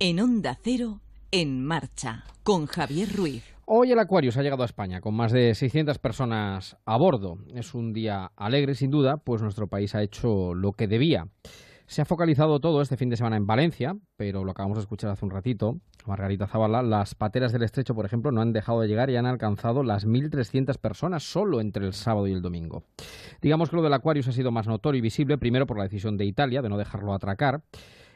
En Onda Cero, en marcha, con Javier Ruiz. Hoy el Aquarius ha llegado a España con más de 600 personas a bordo. Es un día alegre, sin duda, pues nuestro país ha hecho lo que debía. Se ha focalizado todo este fin de semana en Valencia, pero lo acabamos de escuchar hace un ratito, Margarita Zavala, las pateras del estrecho, por ejemplo, no han dejado de llegar y han alcanzado las 1.300 personas solo entre el sábado y el domingo. Digamos que lo del Aquarius ha sido más notorio y visible, primero por la decisión de Italia de no dejarlo atracar,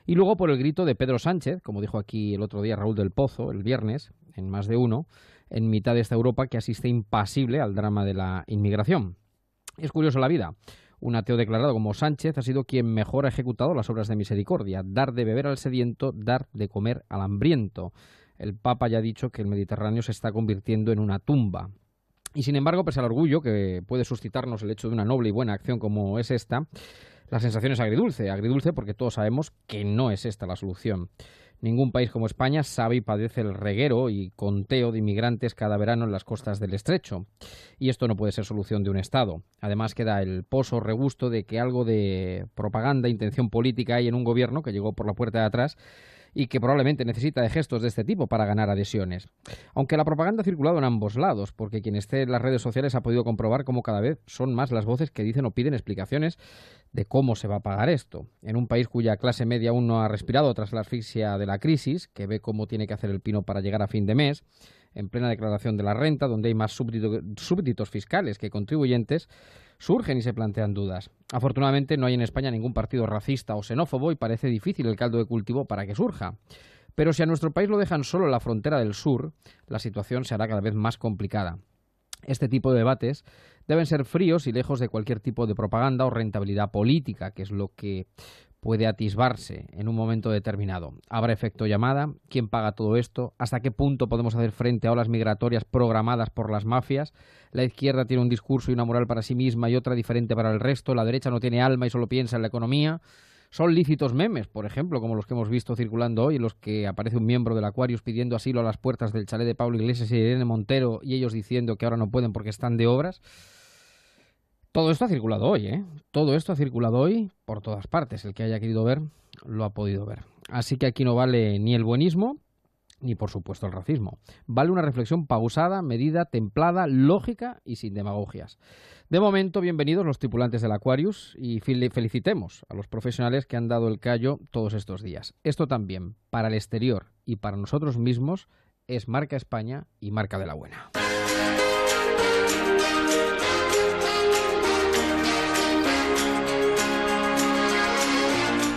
y luego por el grito de Pedro Sánchez, como dijo aquí el otro día Raúl del Pozo, el viernes, en más de uno, en mitad de esta Europa que asiste impasible al drama de la inmigración. Es curioso la vida. Un ateo declarado como Sánchez ha sido quien mejor ha ejecutado las obras de misericordia, dar de beber al sediento, dar de comer al hambriento. El Papa ya ha dicho que el Mediterráneo se está convirtiendo en una tumba. Y sin embargo, pese al orgullo que puede suscitarnos el hecho de una noble y buena acción como es esta, la sensación es agridulce, agridulce porque todos sabemos que no es esta la solución. Ningún país como España sabe y padece el reguero y conteo de inmigrantes cada verano en las costas del estrecho. Y esto no puede ser solución de un Estado. Además queda el pozo regusto de que algo de propaganda, intención política hay en un gobierno que llegó por la puerta de atrás y que probablemente necesita de gestos de este tipo para ganar adhesiones. Aunque la propaganda ha circulado en ambos lados, porque quien esté en las redes sociales ha podido comprobar cómo cada vez son más las voces que dicen o piden explicaciones de cómo se va a pagar esto. En un país cuya clase media aún no ha respirado tras la asfixia de la crisis, que ve cómo tiene que hacer el pino para llegar a fin de mes, en plena declaración de la renta, donde hay más súbditos fiscales que contribuyentes, surgen y se plantean dudas. Afortunadamente no hay en España ningún partido racista o xenófobo y parece difícil el caldo de cultivo para que surja. Pero si a nuestro país lo dejan solo en la frontera del sur, la situación se hará cada vez más complicada. Este tipo de debates deben ser fríos y lejos de cualquier tipo de propaganda o rentabilidad política, que es lo que puede atisbarse en un momento determinado. ¿Habrá efecto llamada? ¿Quién paga todo esto? ¿Hasta qué punto podemos hacer frente a olas migratorias programadas por las mafias? La izquierda tiene un discurso y una moral para sí misma y otra diferente para el resto. La derecha no tiene alma y solo piensa en la economía. Son lícitos memes, por ejemplo, como los que hemos visto circulando hoy, en los que aparece un miembro del Aquarius pidiendo asilo a las puertas del chalet de Pablo Iglesias y Irene Montero y ellos diciendo que ahora no pueden porque están de obras. Todo esto ha circulado hoy, ¿eh? Todo esto ha circulado hoy por todas partes. El que haya querido ver lo ha podido ver. Así que aquí no vale ni el buenismo ni por supuesto el racismo. Vale una reflexión pausada, medida, templada, lógica y sin demagogias. De momento, bienvenidos los tripulantes del Aquarius y felicitemos a los profesionales que han dado el callo todos estos días. Esto también, para el exterior y para nosotros mismos, es marca España y marca de la buena.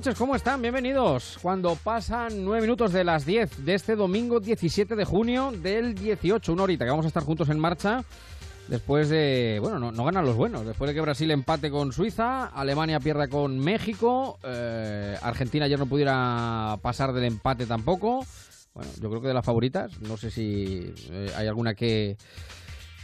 Noches, ¿cómo están? Bienvenidos. Cuando pasan nueve minutos de las 10 de este domingo 17 de junio del 18, una horita que vamos a estar juntos en marcha. Después de, bueno, no, ganan los buenos. Después de que Brasil empate con Suiza, Alemania pierda con México, eh, Argentina ayer no pudiera pasar del empate tampoco. Bueno, yo creo que de las favoritas, no sé si eh, hay alguna que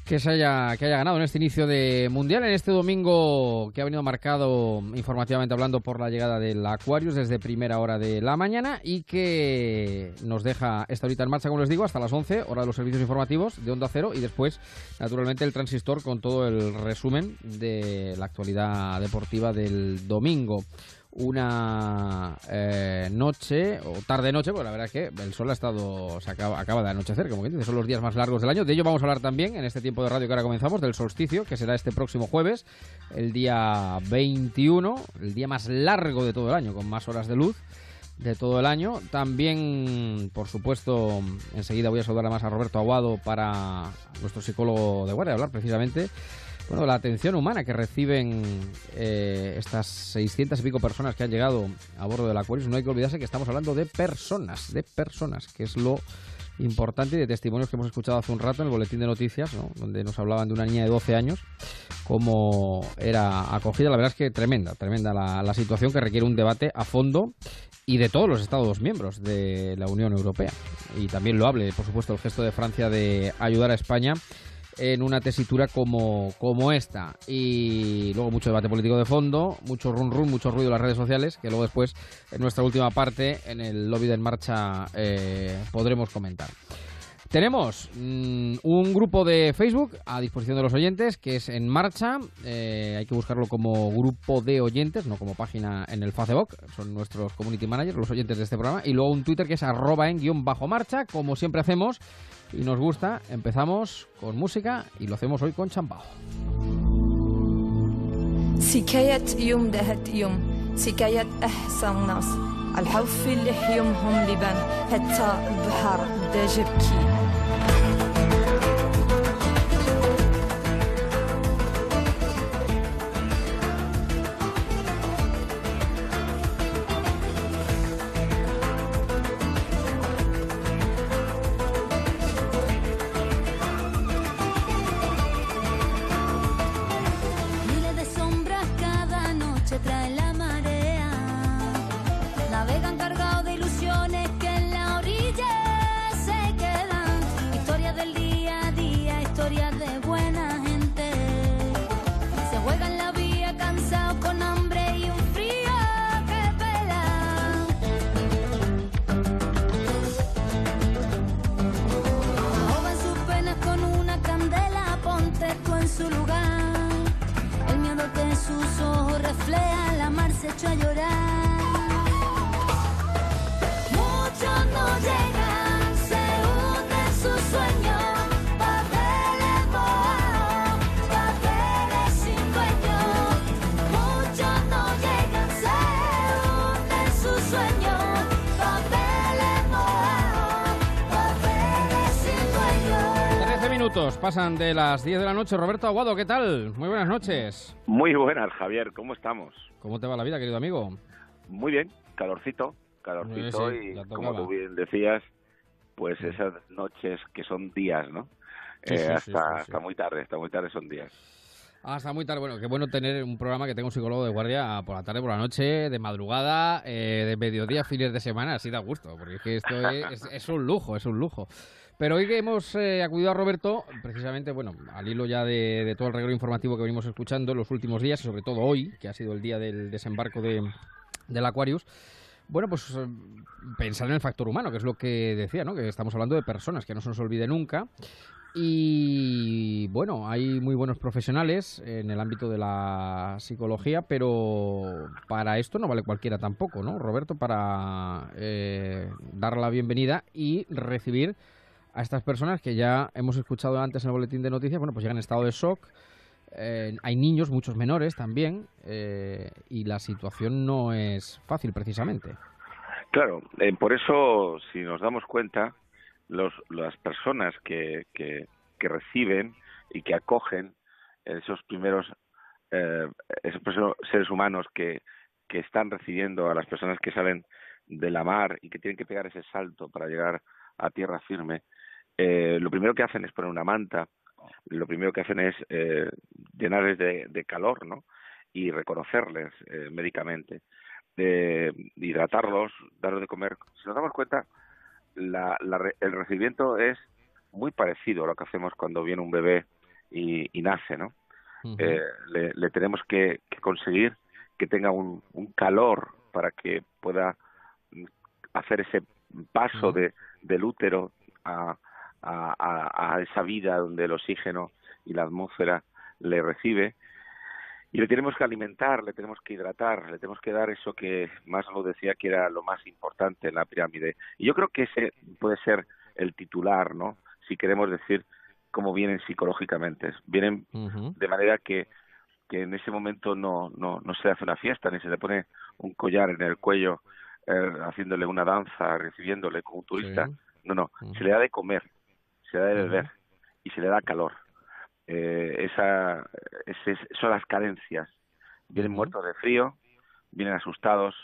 que se haya, que haya ganado en este inicio de Mundial, en este domingo que ha venido marcado informativamente hablando por la llegada del Aquarius desde primera hora de la mañana y que nos deja esta horita en marcha, como les digo, hasta las 11, hora de los servicios informativos de Onda Cero y después, naturalmente, el transistor con todo el resumen de la actualidad deportiva del domingo una eh, noche o tarde noche, pues la verdad es que el sol ha estado, se acaba, acaba de anochecer, como que dice, son los días más largos del año. De ello vamos a hablar también en este tiempo de radio que ahora comenzamos, del solsticio, que será este próximo jueves, el día 21, el día más largo de todo el año, con más horas de luz de todo el año. También, por supuesto, enseguida voy a saludar más a Roberto Aguado para nuestro psicólogo de guardia, hablar precisamente bueno, la atención humana que reciben eh, estas 600 y pico personas que han llegado a bordo del Aquarius, no hay que olvidarse que estamos hablando de personas, de personas, que es lo importante y de testimonios que hemos escuchado hace un rato en el boletín de noticias, donde nos hablaban de una niña de 12 años, cómo era acogida. La verdad es que tremenda, tremenda la situación que requiere un debate a fondo y de todos los Estados miembros de la Unión Europea. Y también lo hable, por supuesto, el gesto de Francia de ayudar a España en una tesitura como, como esta. Y luego mucho debate político de fondo, mucho run run, mucho ruido en las redes sociales, que luego después en nuestra última parte, en el lobby de En Marcha, eh, podremos comentar. Tenemos mm, un grupo de Facebook a disposición de los oyentes que es En Marcha. Eh, hay que buscarlo como grupo de oyentes, no como página en el Facebook. Son nuestros community managers, los oyentes de este programa. Y luego un Twitter que es arroba en guion bajo marcha, como siempre hacemos. Y nos gusta, empezamos con música y lo hacemos hoy con champao. الحوف اللي حيومهم لبان حتى البحر بدا جبكي pasan de las 10 de la noche. Roberto Aguado, ¿qué tal? Muy buenas noches. Muy buenas, Javier. ¿Cómo estamos? ¿Cómo te va la vida, querido amigo? Muy bien, calorcito, calorcito y como tú bien decías, pues esas noches que son días, ¿no? Eh, hasta, hasta muy tarde, hasta muy tarde son días. Está muy tarde. Bueno, qué bueno tener un programa que tenga un psicólogo de guardia por la tarde, por la noche, de madrugada, eh, de mediodía, fines de semana. Así da gusto, porque es que esto es, un lujo, es un lujo. Pero hoy que hemos eh, acudido a Roberto, precisamente, bueno, al hilo ya de, todo el regalo informativo que venimos escuchando los últimos días, y sobre todo hoy, que ha sido el día del desembarco de, del Aquarius, bueno, pues eh, pensar en el factor humano, que es lo que decía, ¿no? Que estamos hablando de personas, que no se nos olvide nunca. Y bueno, hay muy buenos profesionales en el ámbito de la psicología, pero para esto no vale cualquiera tampoco, ¿no? Roberto, para eh, dar la bienvenida y recibir a estas personas que ya hemos escuchado antes en el boletín de noticias, bueno, pues llegan en estado de shock. Eh, hay niños, muchos menores también, eh, y la situación no es fácil precisamente. Claro, eh, por eso, si nos damos cuenta, los, las personas que, que, reciben y que acogen esos primeros esos seres humanos que, que están recibiendo a las personas que salen de la mar y que tienen que pegar ese salto para llegar a tierra firme, eh, lo primero que hacen es poner una manta, lo primero que hacen es eh, llenarles de, calor, ¿no? Y reconocerles eh, médicamente, de hidratarlos, darles de comer. Si nos damos cuenta, la, el recibimiento es muy parecido a lo que hacemos cuando viene un bebé y, nace, ¿no? Eh, le, tenemos que, conseguir que tenga un, calor para que pueda hacer ese paso de, del útero a, a, esa vida donde el oxígeno y la atmósfera le recibe y le tenemos que alimentar, le tenemos que hidratar, le tenemos que dar eso que más lo decía que era lo más importante en la pirámide. Y yo creo que ese puede ser el titular, ¿no? Si queremos decir cómo vienen psicológicamente. Vienen de manera que, que en ese momento no, no, no se hace una fiesta, ni se le pone un collar en el cuello eh, haciéndole una danza, recibiéndole como un turista. No, no, se le da de comer, se da de beber y se le da calor. Eh, esa, son las carencias. Vienen muertos de frío, vienen asustados,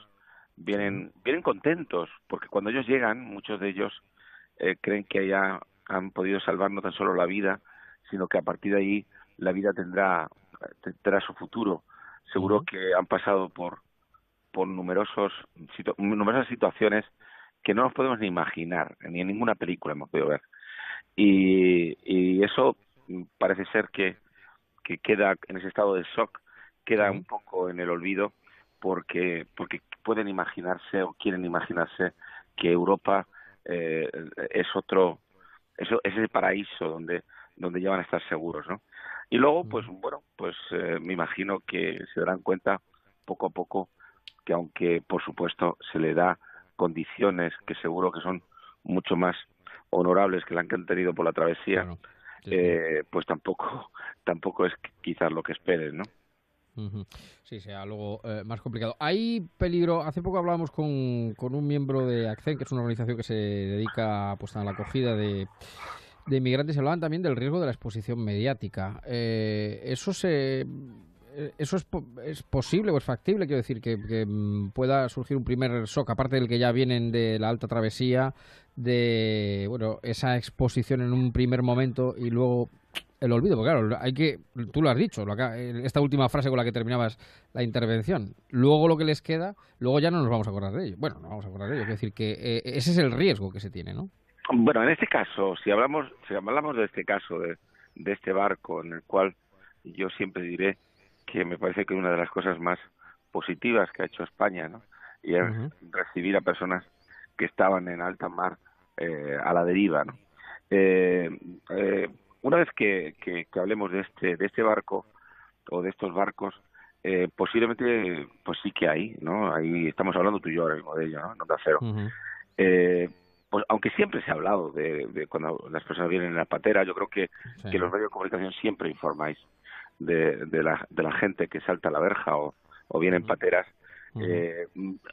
vienen, vienen contentos, porque cuando ellos llegan, muchos de ellos eh, creen que ya han podido salvar no tan solo la vida, sino que a partir de ahí la vida tendrá, tendrá su futuro. Seguro que han pasado por, por numerosos, numerosas situaciones que no nos podemos ni imaginar, ni en ninguna película hemos podido ver y, y eso parece ser que, que queda en ese estado de shock, queda un poco en el olvido porque, porque pueden imaginarse o quieren imaginarse que Europa eh, es otro, eso es el paraíso donde, donde ya van a estar seguros, ¿no? Y luego, pues bueno, pues eh, me imagino que se darán cuenta poco a poco que aunque por supuesto se le da condiciones que seguro que son mucho más honorables que que han tenido por la travesía, eh, pues tampoco tampoco es quizás lo que esperen, ¿no? Sí, sea algo eh, más complicado. Hay peligro. Hace poco hablábamos con, con un miembro de ACCEN, que es una organización que se dedica pues, a la acogida de, de inmigrantes. Hablaban también del riesgo de la exposición mediática. Eh, eso se ¿Eso es, es, posible o es factible? Quiero decir, que, mm, pueda surgir un primer shock, aparte del que ya vienen de la alta travesía, de bueno esa exposición en un primer momento y luego el olvido, porque claro, hay que, tú lo has dicho, esta última frase con la que terminabas la intervención, luego lo que les queda, luego ya no nos vamos a acordar de ello. Bueno, no vamos a acordar de ello, quiero decir que eh, ese es el riesgo que se tiene, ¿no? Bueno, en este caso, si hablamos, si hablamos de este caso, de, de este barco en el cual yo siempre diré que me parece que una de las cosas más positivas que ha hecho España, ¿no? Y es recibir a personas que estaban en alta mar eh, a la deriva, ¿no? Eh, eh, una vez que, que, hablemos de este de este barco o de estos barcos, eh, posiblemente pues sí que hay, ¿no? Ahí estamos hablando tú y yo ahora mismo de ello, ¿no? Nota cero. eh, pues aunque siempre se ha hablado de, de, cuando las personas vienen en la patera, yo creo que, que los medios de comunicación siempre informáis de, de, la, de la gente que salta a la verja o, o viene en pateras, eh,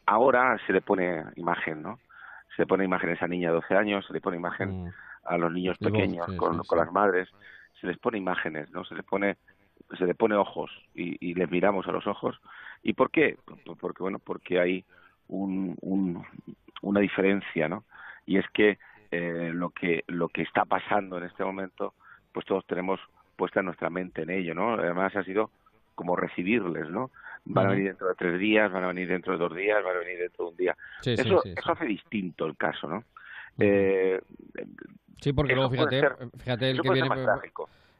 ahora se le pone imagen, ¿no? Se le pone imagen a esa niña de 12 años, se le pone imagen a los niños pequeños con, con las madres, se les pone imágenes, ¿no? Se les pone se le pone ojos y, y les miramos a los ojos. ¿Y por qué? Porque, bueno, porque hay un, un, una diferencia, ¿no? Y es que eh, lo que lo que está pasando en este momento, pues todos tenemos puesta nuestra mente en ello, ¿no? Además ha sido como recibirles, ¿no? Van a venir dentro de tres días, van a venir dentro de dos días, van a venir dentro de un día. eso, eso hace distinto el caso, ¿no? eh, sí, porque luego fíjate, fíjate el que viene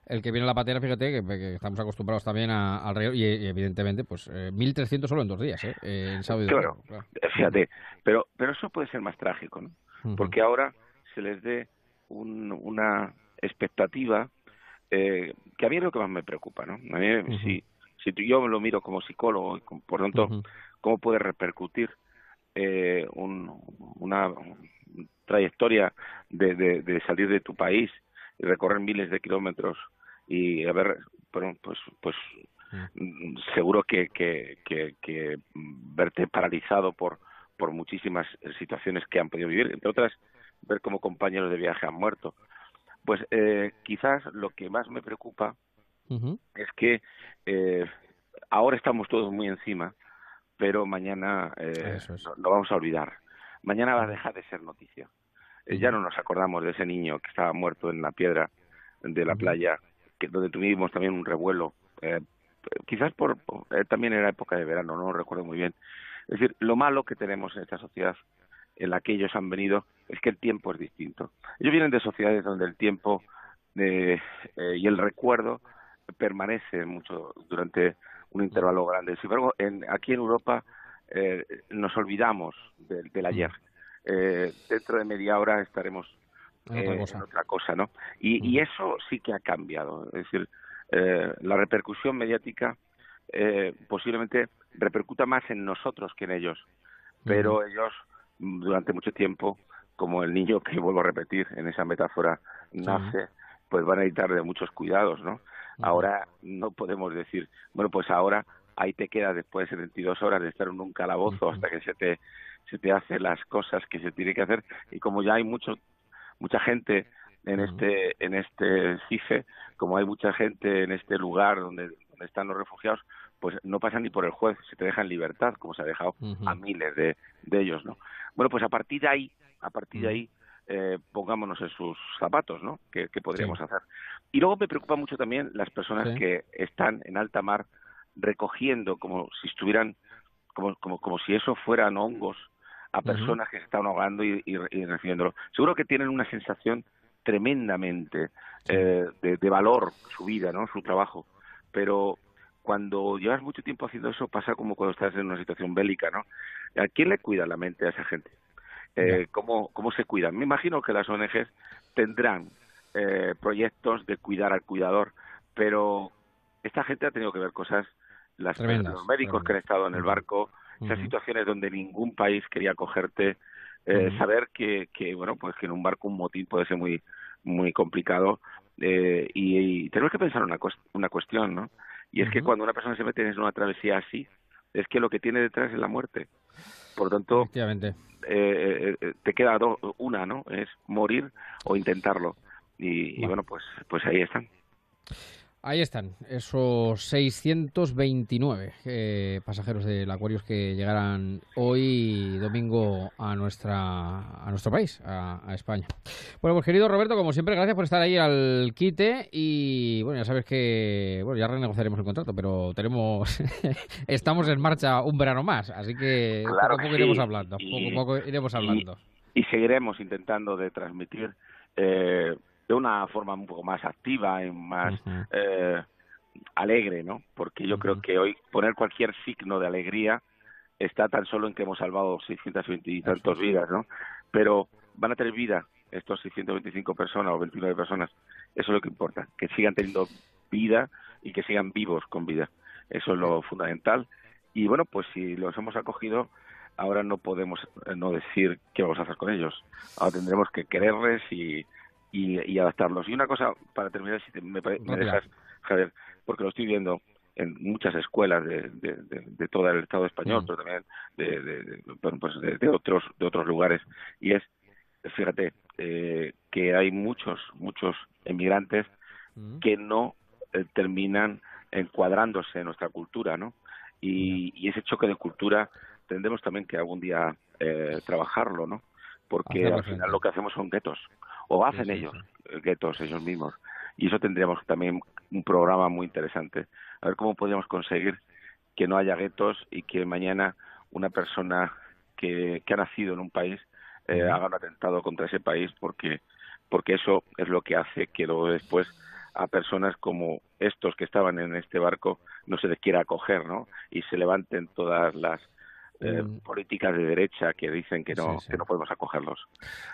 el que viene a la patera, fíjate que, estamos acostumbrados también al río y, evidentemente pues eh, 1.300 solo en dos días, ¿eh? en sábado claro, claro, fíjate, pero pero eso puede ser más trágico, ¿no? Porque ahora se les dé un, una expectativa eh, que a mí es lo que más me preocupa, ¿no? A mí, si, si yo lo miro como psicólogo, por lo tanto, ¿cómo puede repercutir eh, un, una trayectoria de, de, de, salir de tu país y recorrer miles de kilómetros y haber, bueno, pues, pues seguro que, que, que, que verte paralizado por, por muchísimas situaciones que han podido vivir, entre otras, ver cómo compañeros de viaje han muerto, pues eh, quizás lo que más me preocupa es que eh, ahora estamos todos muy encima, pero mañana eh, lo, vamos a olvidar. Mañana va a dejar de ser noticia. Eh, ya no nos acordamos de ese niño que estaba muerto en la piedra de la playa, que donde tuvimos también un revuelo. Eh, quizás por, eh, también era época de verano, no lo recuerdo muy bien. Es decir, lo malo que tenemos en esta sociedad en la que ellos han venido es que el tiempo es distinto. Ellos vienen de sociedades donde el tiempo eh, eh, y el recuerdo permanece mucho durante un intervalo grande. Sin embargo, en, aquí en Europa eh, nos olvidamos del, ayer. Eh, dentro de media hora estaremos en otra cosa, ¿no? Y, y, eso sí que ha cambiado. Es decir, la repercusión mediática posiblemente repercuta más en nosotros que en ellos, pero ellos durante mucho tiempo, como el niño que vuelvo a repetir en esa metáfora nace, pues van a necesitar de muchos cuidados, ¿no? Ahora no podemos decir, bueno, pues ahora ahí te queda después de 72 horas de estar en un calabozo hasta que se te se te hace las cosas que se tiene que hacer. Y como ya hay mucho mucha gente en este en este CIFE, como hay mucha gente en este lugar donde, donde están los refugiados, pues no pasan ni por el juez, se te deja en libertad, como se ha dejado a miles de, de ellos, ¿no? Bueno, pues a partir de ahí, a partir de ahí, eh, pongámonos en sus zapatos, ¿no? ¿Qué, podríamos hacer? Y luego me preocupa mucho también las personas que están en alta mar recogiendo como si estuvieran, como, como, como si eso fueran hongos a personas que se están ahogando y, y, recibiéndolo. Seguro que tienen una sensación tremendamente eh, de, valor su vida, ¿no? Su trabajo. Pero cuando llevas mucho tiempo haciendo eso pasa como cuando estás en una situación bélica, ¿no? ¿A quién le cuida la mente a esa gente? Eh, ¿cómo, ¿Cómo se cuidan? Me imagino que las ONGs tendrán eh, proyectos de cuidar al cuidador, pero esta gente ha tenido que ver cosas, las, los médicos que han estado en el barco, esas situaciones donde ningún país quería cogerte, eh, saber que, que, bueno, pues que en un barco un motín puede ser muy, muy complicado eh, y, tenemos que pensar una, una cuestión, ¿no? Y es que cuando una persona se mete en una travesía así, es que lo que tiene detrás es la muerte. Por lo tanto, eh, eh, eh, te queda una, ¿no? Es morir o intentarlo. Y, y bueno, pues, pues ahí están. Ahí están, esos 629 eh, pasajeros del Aquarius que llegarán hoy domingo a nuestra a nuestro país, a, España. Bueno, pues querido Roberto, como siempre, gracias por estar ahí al quite y bueno, ya sabes que bueno, ya renegociaremos el contrato, pero tenemos estamos en marcha un verano más, así que poco a poco iremos hablando, poco a poco iremos hablando. Y, seguiremos intentando de transmitir eh, de una forma un poco más activa y más eh, alegre, ¿no? Porque yo creo que hoy poner cualquier signo de alegría está tan solo en que hemos salvado 620 y tantos vidas, ¿no? Pero van a tener vida estos 625 personas o 29 personas. Eso es lo que importa, que sigan teniendo vida y que sigan vivos con vida. Eso es lo fundamental. Y bueno, pues si los hemos acogido, ahora no podemos eh, no decir qué vamos a hacer con ellos. Ahora tendremos que quererles y, y, adaptarlos. Y una cosa, para terminar, si me, dejas, Javier, porque lo estoy viendo en muchas escuelas de, de, todo el Estado español, mm. pero también de, pues de, otros, de otros lugares, y es, fíjate, eh, que hay muchos, muchos emigrantes mm. que no eh, terminan encuadrándose en nuestra cultura, ¿no? Y, y, ese choque de cultura tendremos también que algún día eh, trabajarlo, ¿no? Porque al final lo que hacemos son guetos o hacen ellos guetos ellos mismos. Y eso tendríamos también un programa muy interesante. A ver cómo podríamos conseguir que no haya guetos y que mañana una persona que, que ha nacido en un país eh, haga un atentado contra ese país porque porque eso es lo que hace que luego después a personas como estos que estaban en este barco no se les quiera acoger, ¿no? Y se levanten todas las eh, políticas de derecha que dicen que no, que no podemos acogerlos.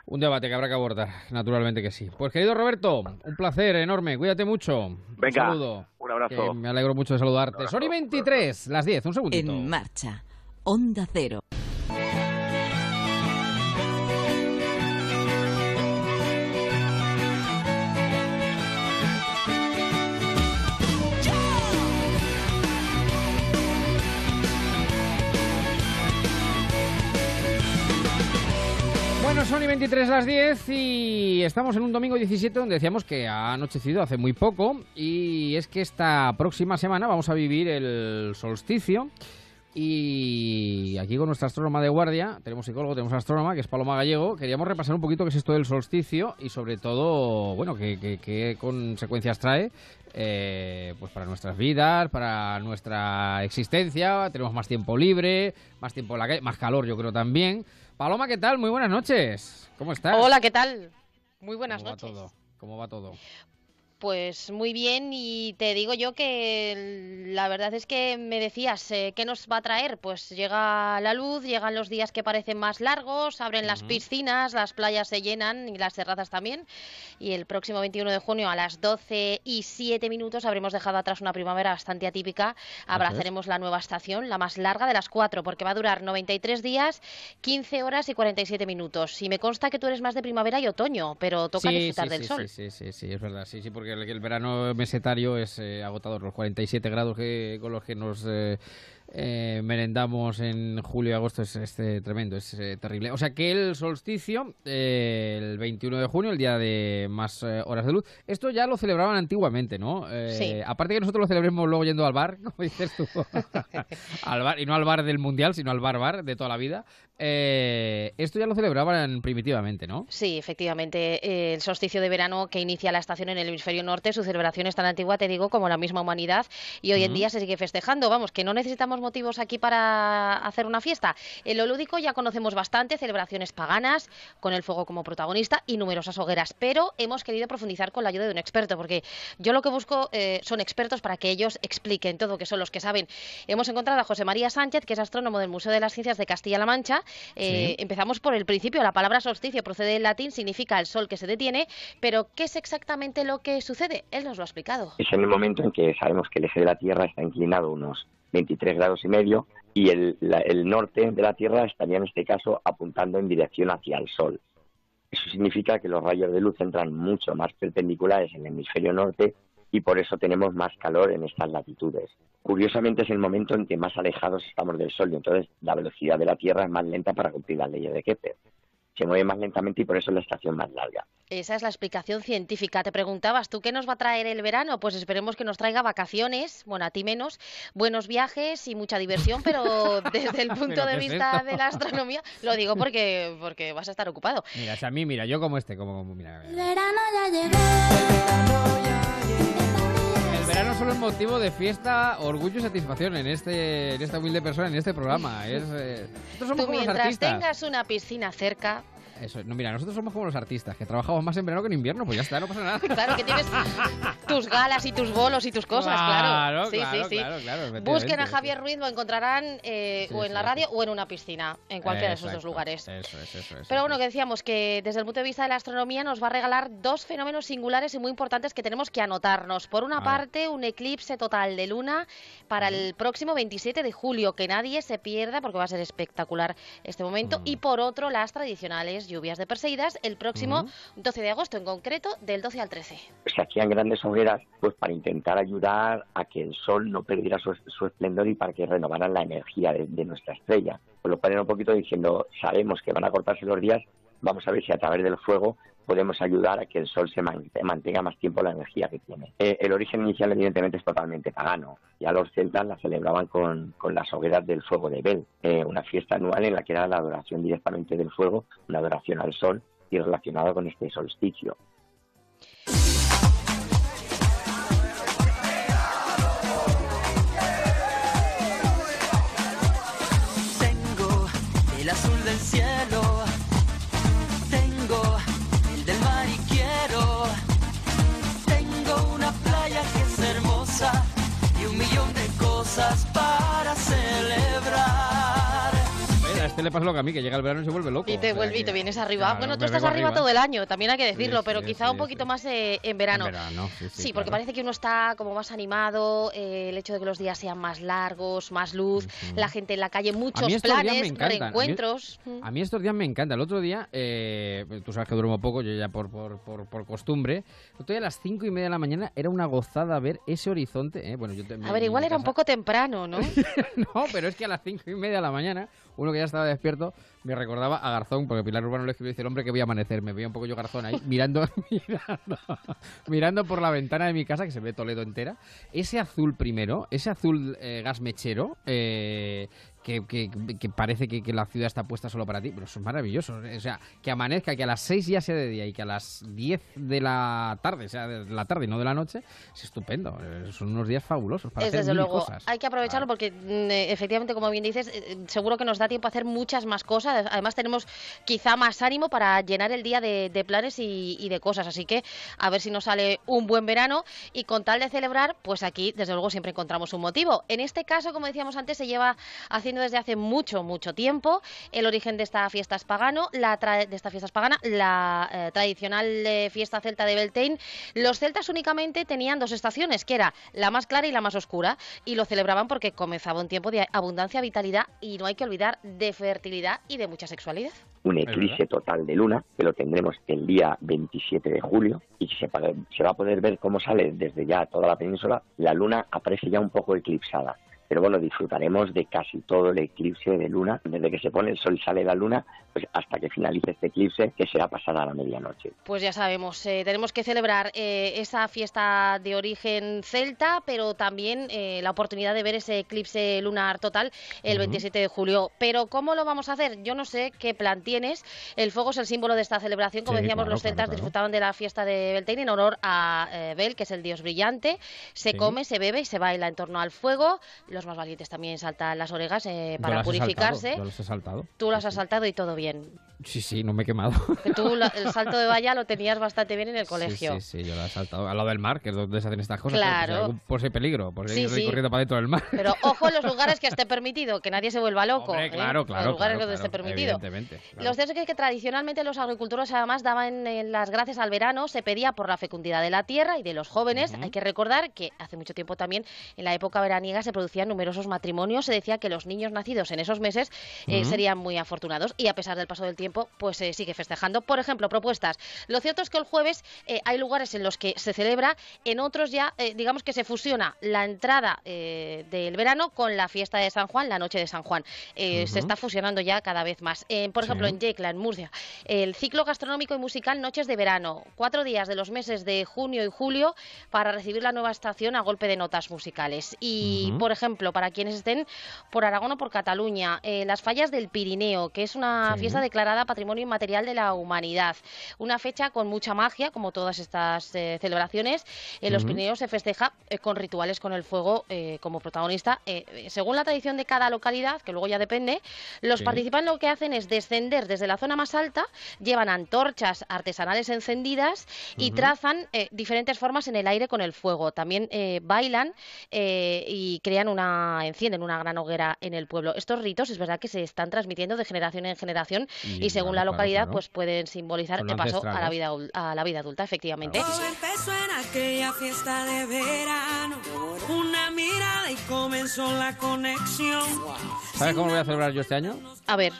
Un debate que habrá que abordar, naturalmente que sí. Pues querido Roberto, un placer enorme, cuídate mucho. Venga, un saludo. Un abrazo. me alegro mucho de saludarte. Sony 23, las 10, un segundito. En marcha, Onda Cero. 23 las 10 y estamos en un domingo 17 donde decíamos que ha anochecido hace muy poco y es que esta próxima semana vamos a vivir el solsticio y aquí con nuestra astrónoma de guardia, tenemos psicólogo, tenemos astrónoma, que es Paloma Gallego, queríamos repasar un poquito qué es esto del solsticio y sobre todo, bueno, qué, consecuencias trae eh, pues para nuestras vidas, para nuestra existencia, tenemos más tiempo libre, más tiempo en la calle, más calor yo creo también. Paloma, ¿qué tal? Muy buenas noches. ¿Cómo estás? Hola, ¿qué tal? Muy buenas ¿Cómo noches. Va todo? ¿Cómo va todo? Pues muy bien y te digo yo que la verdad es que me decías, eh, ¿qué nos va a traer? Pues llega la luz, llegan los días que parecen más largos, abren las piscinas, las playas se llenan y las terrazas también. Y el próximo 21 de junio a las 12 y 7 minutos habremos dejado atrás una primavera bastante atípica. Abrazaremos la nueva estación, la más larga de las cuatro, porque va a durar 93 días, 15 horas y 47 minutos. Y me consta que tú eres más de primavera y otoño, pero toca disfrutar del sol. Sí, sí, sí, es verdad, sí, sí, porque el, verano mesetario es eh, agotador. Los 47 grados que, con los que nos eh, eh, merendamos en julio y agosto es, este tremendo, es terrible. O sea que el solsticio, el 21 de junio, el día de más horas de luz, esto ya lo celebraban antiguamente, ¿no? sí. Aparte que nosotros lo celebremos luego yendo al bar, como dices tú, al bar, y no al bar del mundial, sino al bar bar de toda la vida. Eh, esto ya lo celebraban primitivamente, ¿no? Sí, efectivamente. eh, el solsticio de verano que inicia la estación en el hemisferio norte, su celebración es tan antigua, te digo, como la misma humanidad y hoy en día se sigue festejando. Vamos, que no necesitamos motivos aquí para hacer una fiesta. En lo lúdico ya conocemos bastante celebraciones paganas, con el fuego como protagonista y numerosas hogueras, pero hemos querido profundizar con la ayuda de un experto, porque yo lo que busco eh, son expertos para que ellos expliquen todo, que son los que saben. Hemos encontrado a José María Sánchez, que es astrónomo del Museo de las Ciencias de Castilla-La Mancha. Eh, Sí. Empezamos por el principio. La palabra solsticio procede del latín, significa el sol que se detiene, pero ¿qué es exactamente lo que sucede? Él nos lo ha explicado. es en el momento en que sabemos que el eje de la Tierra está inclinado unos 23 grados y medio y el, la- el norte de la Tierra estaría en este caso apuntando en dirección hacia el Sol. Eso significa que los rayos de luz entran mucho más perpendiculares en el hemisferio norte y por eso tenemos más calor en estas latitudes. Curiosamente es el momento en que más alejados estamos del Sol y entonces la velocidad de la Tierra es más lenta para cumplir las leyes de Kepler. Se mueve más lentamente y por eso es la estación más larga. Esa es la explicación científica. Te preguntabas, ¿tú qué nos va a traer el verano? Pues esperemos que nos traiga vacaciones, bueno, a ti menos, buenos viajes y mucha diversión, pero desde el punto ¿Pero de es vista de la astronomía, lo digo porque, porque vas a estar ocupado. Mira, o sea, a mí, mira, yo como este, como, como- mira, mira. verano ya El verano solo es motivo de fiesta, orgullo y satisfacción en este, en esta humilde persona, en este programa. Es, eh, somos Tú los mientras tengas una piscina cerca, Eso, no, mira, nosotros somos como los artistas, que trabajamos más en verano que en invierno, pues ya está, no pasa nada. claro que tienes tus galas y tus bolos y tus cosas, claro. Sí, claro, sí, sí. claro, claro, Busquen a Javier Ruiz, lo encontrarán eh, Sí, o en sí, la radio o en una piscina, en cualquiera de esos dos lugares. Eso es, eso es. Pero eso bueno, que decíamos que desde el punto de vista de la astronomía nos va a regalar dos fenómenos singulares y muy importantes que tenemos que anotarnos. Por una parte, un eclipse total de luna para el próximo 27 de julio, que nadie se pierda porque va a ser espectacular este momento. Y por otro, las tradicionales lluvias de Perseidas el próximo 12 de agosto, en concreto del 12 al 13. se hacían grandes hogueras pues para intentar ayudar a que el sol no perdiera su, su esplendor y para que renovaran la energía de, de nuestra estrella. Pues lo ponen un poquito diciendo, sabemos que van a cortarse los días, vamos a ver si a través del fuego podemos ayudar a que el sol se man- mantenga más tiempo la energía que tiene. Eh, el origen inicial evidentemente es totalmente pagano. Ya los celtas la celebraban con, con las del fuego de Bel, eh, una fiesta anual en la que era la adoración directamente del fuego, una adoración al sol y relacionada con este solsticio. Este le pasa lo que a mí, que llega el verano y se vuelve loco. Y o te sea vuelve y que- te vienes arriba. Claro, bueno, tú estás arriba, todo el año, también hay que decirlo, Sí, pero sí, quizá sí, un poquito más eh, en verano. En verano, sí, porque claro. parece que uno está como más animado, eh, el hecho de que los días sean más largos, más luz, la gente en la calle, muchos planes, encantan. A mí- reencuentros. Mm. A mí estos días me encanta. El otro día, eh, tú sabes que duermo poco, yo ya por, por, por, por costumbre. El otro día a las cinco y media de la mañana era una gozada ver ese horizonte. eh, Bueno, yo te- A ver, igual era un poco temprano, ¿no? No, pero es que a las cinco y media de la mañana, uno que ya estaba despierto, me recordaba a Garzón, porque Pilar Urbano le escribió y dice, el hombre que voy a amanecer, me veía un poco yo Garzón ahí, mirando, mirando, mirando por la ventana de mi casa, que se ve Toledo entera. Ese azul primero, ese azul eh, gas mechero, eh, que, que- que parece que, que la ciudad está puesta solo para ti, pero eso es maravilloso. O sea, que amanezca, que a las 6 ya sea de día y que a las 10 de la tarde, sea de la tarde y no de la noche, es estupendo. Eh, Son unos días fabulosos para Es hacer desde mil luego, cosas. hay que aprovecharlo porque mm, eh, efectivamente, como bien dices, eh, seguro que nos da tiempo a hacer muchas más cosas. Además, tenemos quizá más ánimo para llenar el día de, de planes y, y de cosas. Así que a ver si nos sale un buen verano y con tal de celebrar, pues aquí desde luego siempre encontramos un motivo. En este caso, como decíamos antes, se lleva haciendo desde hace mucho, mucho tiempo. El origen de esta fiesta es pagano, la tra- de esta fiesta es pagana, la eh, tradicional eh, fiesta celta de Beltane. Los celtas únicamente tenían dos estaciones, que era la más clara y la más oscura, y lo celebraban porque comenzaba un tiempo de abundancia, vitalidad y no hay que olvidar de fertilidad y de mucha sexualidad. un eclipse total de luna, que lo tendremos el día 27 de julio, y se, se va a poder ver cómo sale desde ya toda la península. La luna aparece ya un poco eclipsada. Pero bueno, disfrutaremos de casi todo el eclipse de luna, desde que se pone el sol y sale la luna, pues hasta que finalice este eclipse, que será pasada a la medianoche. Pues ya sabemos, eh, tenemos que celebrar eh, esa fiesta de origen celta, pero también eh, la oportunidad de ver ese eclipse lunar total el 27 de julio. Pero ¿cómo lo vamos a hacer? Yo no sé qué plan tienes. El fuego es el símbolo de esta celebración. Como Sí, decíamos, claro, los claro, celtas claro. disfrutaban de la fiesta de Beltane en honor a eh, Bel, que es el dios brillante. Se Sí. come, se bebe y se baila en torno al fuego. Los más valientes también saltan las oregas eh, para las he saltado, purificarse. yo las he saltado. Tú las has saltado y todo bien. Sí, sí, no me he quemado. Que tú la- el salto de valla lo tenías bastante bien en el colegio. Sí, sí, sí, yo la he saltado. Al lado del mar, que es donde se hacen estas cosas. Claro. Por si algún posible peligro, por si Sí, sí. corriendo para dentro del mar. Pero ojo en los lugares que esté permitido, que nadie se vuelva loco. Hombre, ¿eh? claro, claro. Los lugares claro, donde esté claro, permitido. Evidentemente. claro. Los cierto es que tradicionalmente los agricultores además daban eh, las gracias al verano, se pedía por la fecundidad de la tierra y de los jóvenes. Hay que recordar que hace mucho tiempo también, en la época veraniega, se producían numerosos matrimonios. Se decía que los niños nacidos en esos meses eh, serían muy afortunados y a pesar del paso del tiempo, pues se sigue festejando. Por ejemplo, propuestas. Lo cierto es que el jueves eh, hay lugares en los que se celebra, en otros ya, eh, digamos que se fusiona la entrada eh, del verano con la fiesta de San Juan, la noche de San Juan. Eh, Se está fusionando ya cada vez más. Eh, por ejemplo, en Yecla, en Murcia, el ciclo gastronómico y musical Noches de Verano, cuatro días de los meses de junio y julio para recibir la nueva estación a golpe de notas musicales. Y, por ejemplo, para quienes estén por Aragón o por Cataluña, eh, las fallas del Pirineo, que es una Sí. fiesta declarada Patrimonio Inmaterial de la Humanidad. Una fecha con mucha magia, como todas estas eh, celebraciones. En los. Pirineos se festeja eh, con rituales con el fuego como protagonista. Según la tradición de cada localidad, que luego ya depende, los Sí. participantes lo que hacen es descender desde la zona más alta, llevan antorchas artesanales encendidas y trazan diferentes formas en el aire con el fuego. También bailan y crean una, encienden una gran hoguera en el pueblo. Estos ritos es verdad que se están transmitiendo de generación en generación y, Y, según la localidad pues pueden simbolizar Son el paso a la vida a la vida adulta, efectivamente. Todo empezó en aquella fiesta de verano. Una mirada y comenzó la conexión. ¿Sabes cómo voy a celebrar yo este año? A ver,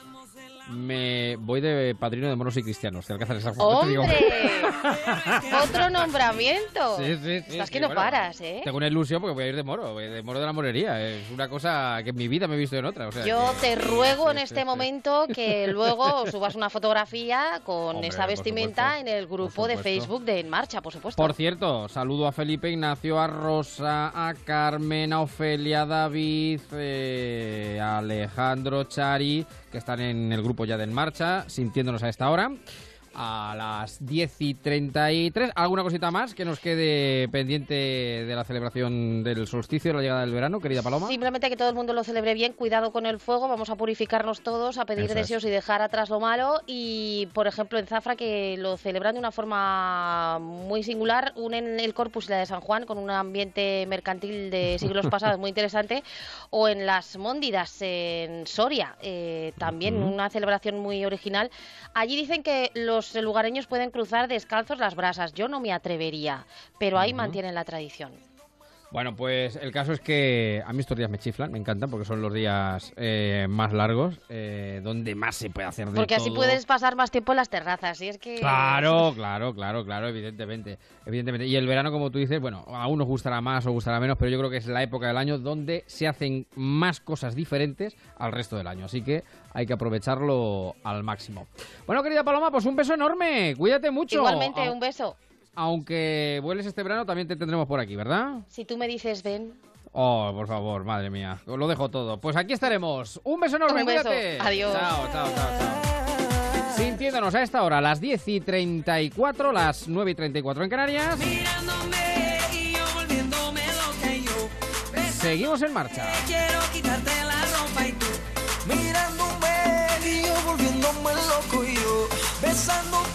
Me voy de padrino de moros y cristianos. de Alcázar de San Juan. ¡hombre! Otro nombramiento. Sí, sí, sí, Estás que no bueno, paras, ¿eh? Tengo una ilusión porque voy a ir de moro, voy de moro de la morería. Es una cosa que en mi vida me he visto en otra. o sea Yo que- te ruego en este momento que luego subas una fotografía con Hombre, esa vestimenta en el grupo de. Facebook de En Marcha, por supuesto. Por cierto, saludo a Felipe Ignacio, a Rosa, a Carmen, a Ofelia, a David, eh, a Alejandro, Chari, que están en el grupo ya de En Marcha, sintiéndonos a esta hora. A las 10 y 33. ¿Alguna cosita más que nos quede pendiente de la celebración del solsticio, de la llegada del verano, querida Paloma? Simplemente que todo el mundo lo celebre bien, cuidado con el fuego, vamos a purificarnos todos, a pedir Eso es. deseos y dejar atrás lo malo. Y, por ejemplo, en Zafra, que lo celebran de una forma muy singular, unen el Corpus y la de San Juan con un ambiente mercantil de siglos pasados muy interesante. O en las Móndidas, en Soria, eh, también una celebración muy original. Allí dicen que los lugareños pueden cruzar descalzos las brasas. Yo no me atrevería, pero ahí mantienen la tradición. Bueno, pues el caso es que a mí estos días me chiflan, me encantan porque son los días eh, más largos, eh, donde más se puede hacer de Porque así todo. puedes pasar más tiempo en las terrazas. Y es que. Claro, claro, claro, claro, evidentemente, evidentemente. Y el verano, como tú dices, bueno, a unos gustará más o gustará menos, pero yo creo que es la época del año donde se hacen más cosas diferentes al resto del año. Así que hay que aprovecharlo al máximo. Bueno, querida Paloma, pues un beso enorme. Cuídate mucho. Igualmente, un beso. Aunque vueles este verano, también te tendremos por aquí, ¿verdad? Si tú me dices ven. Oh, por favor, madre mía. Os lo dejo todo. Pues aquí estaremos. Un beso enorme, Un beso. cuídate. Adiós. Chao, chao, chao, chao. Sintiéndonos a esta hora, las 10 y 34, las 9 y 34 en Canarias. Mirándome y yo volviéndome loca y yo Seguimos en marcha. quiero quitarte la ropa y tú mirándome y yo volviéndome loco y yo besándote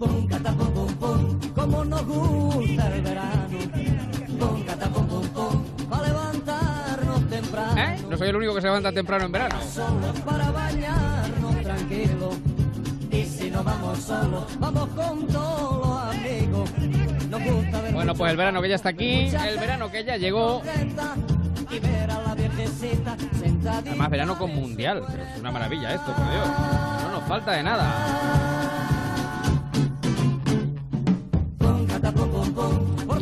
Pum, cata, pum, pum, pum, como nos gusta el verano. Pum, cata, pum, pum, pum, para levantarnos temprano. ¿Eh? No soy el único que se levanta temprano en verano. Solo para bañarnos tranquilo. Y si no vamos solos, vamos con todos los amigos. Nos gusta ver bueno, pues el verano que ya está aquí, el verano que ya llegó. Además, verano con mundial. Pero es una maravilla esto, por Dios. No nos falta de nada.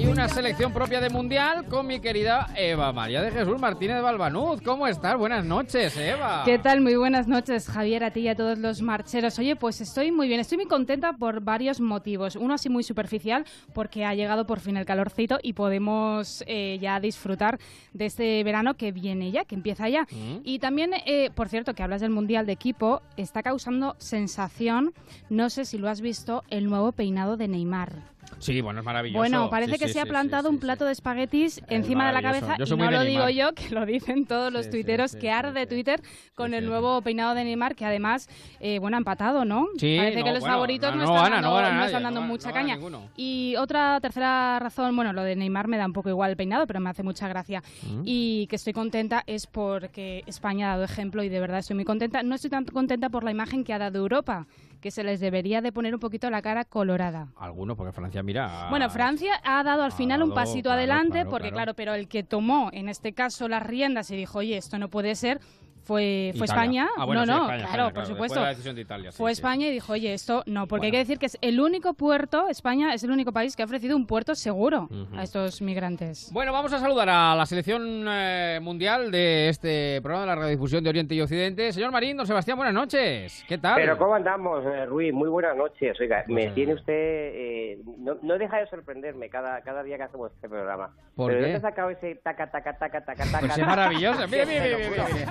Una selección propia de mundial con mi querida Eva María de Jesús Martínez Balbanud. ¿Cómo estás? Buenas noches, Eva. ¿Qué tal? Muy buenas noches, Javier, a ti y a todos los marcheros. Oye, pues estoy muy bien, estoy muy contenta por varios motivos. Uno así muy superficial, porque ha llegado por fin el calorcito y podemos eh, ya disfrutar de este verano que viene ya, que empieza ya. Mm. Y también, eh, por cierto, que hablas del Mundial de equipo, está causando sensación, no sé si lo has visto, el nuevo peinado de Neymar. Sí, bueno, es maravilloso. Bueno, parece Sí, que sí, se ha plantado sí, un plato de espaguetis encima de la cabeza Yo y soy no lo digo yo, que lo dicen todos los tuiteros que arde. Twitter con el nuevo peinado de Neymar, que además, eh, bueno, ha empatado, ¿no? Sí, Parece no, que los bueno, favoritos no, están gana, dando, nadie, están mucha caña. Y otra tercera razón, bueno, lo de Neymar me da un poco igual el peinado, pero me hace mucha gracia. Mm. Y que estoy contenta es porque España ha dado ejemplo y de verdad estoy muy contenta. No estoy tan contenta por la imagen que ha dado Europa, que se les debería de poner un poquito la cara colorada. Algunos, porque Francia, mira. Bueno, Francia ha dado al ha final un pasito claro, adelante, claro, porque claro. claro. pero el que tomó en este caso las riendas y dijo, oye, esto no puede ser, fue, fue. España. Ah, bueno, no, sí, no, España, claro, España, por claro, supuesto. después de la decisión de Italia, sí, fue sí. España y dijo, oye, esto no, porque hay que decir que es el único puerto, España es el único país que ha ofrecido un puerto seguro a estos migrantes. Bueno, vamos a saludar a la selección eh, mundial de este programa de la radiodifusión de Oriente y Occidente. Señor Marín, don Sebastián, buenas noches. ¿Qué tal? Pero ¿cómo andamos, eh, Ruiz? Muy buenas noches. Oiga, Pues, me tiene usted... eh, no, no deja de sorprenderme cada, cada día que hacemos este programa. ¿Por Pero qué? ¿de dónde ha sacado ese taca, taca, taca, taca, taca? Pues es maravilloso. Mire, mire, mire,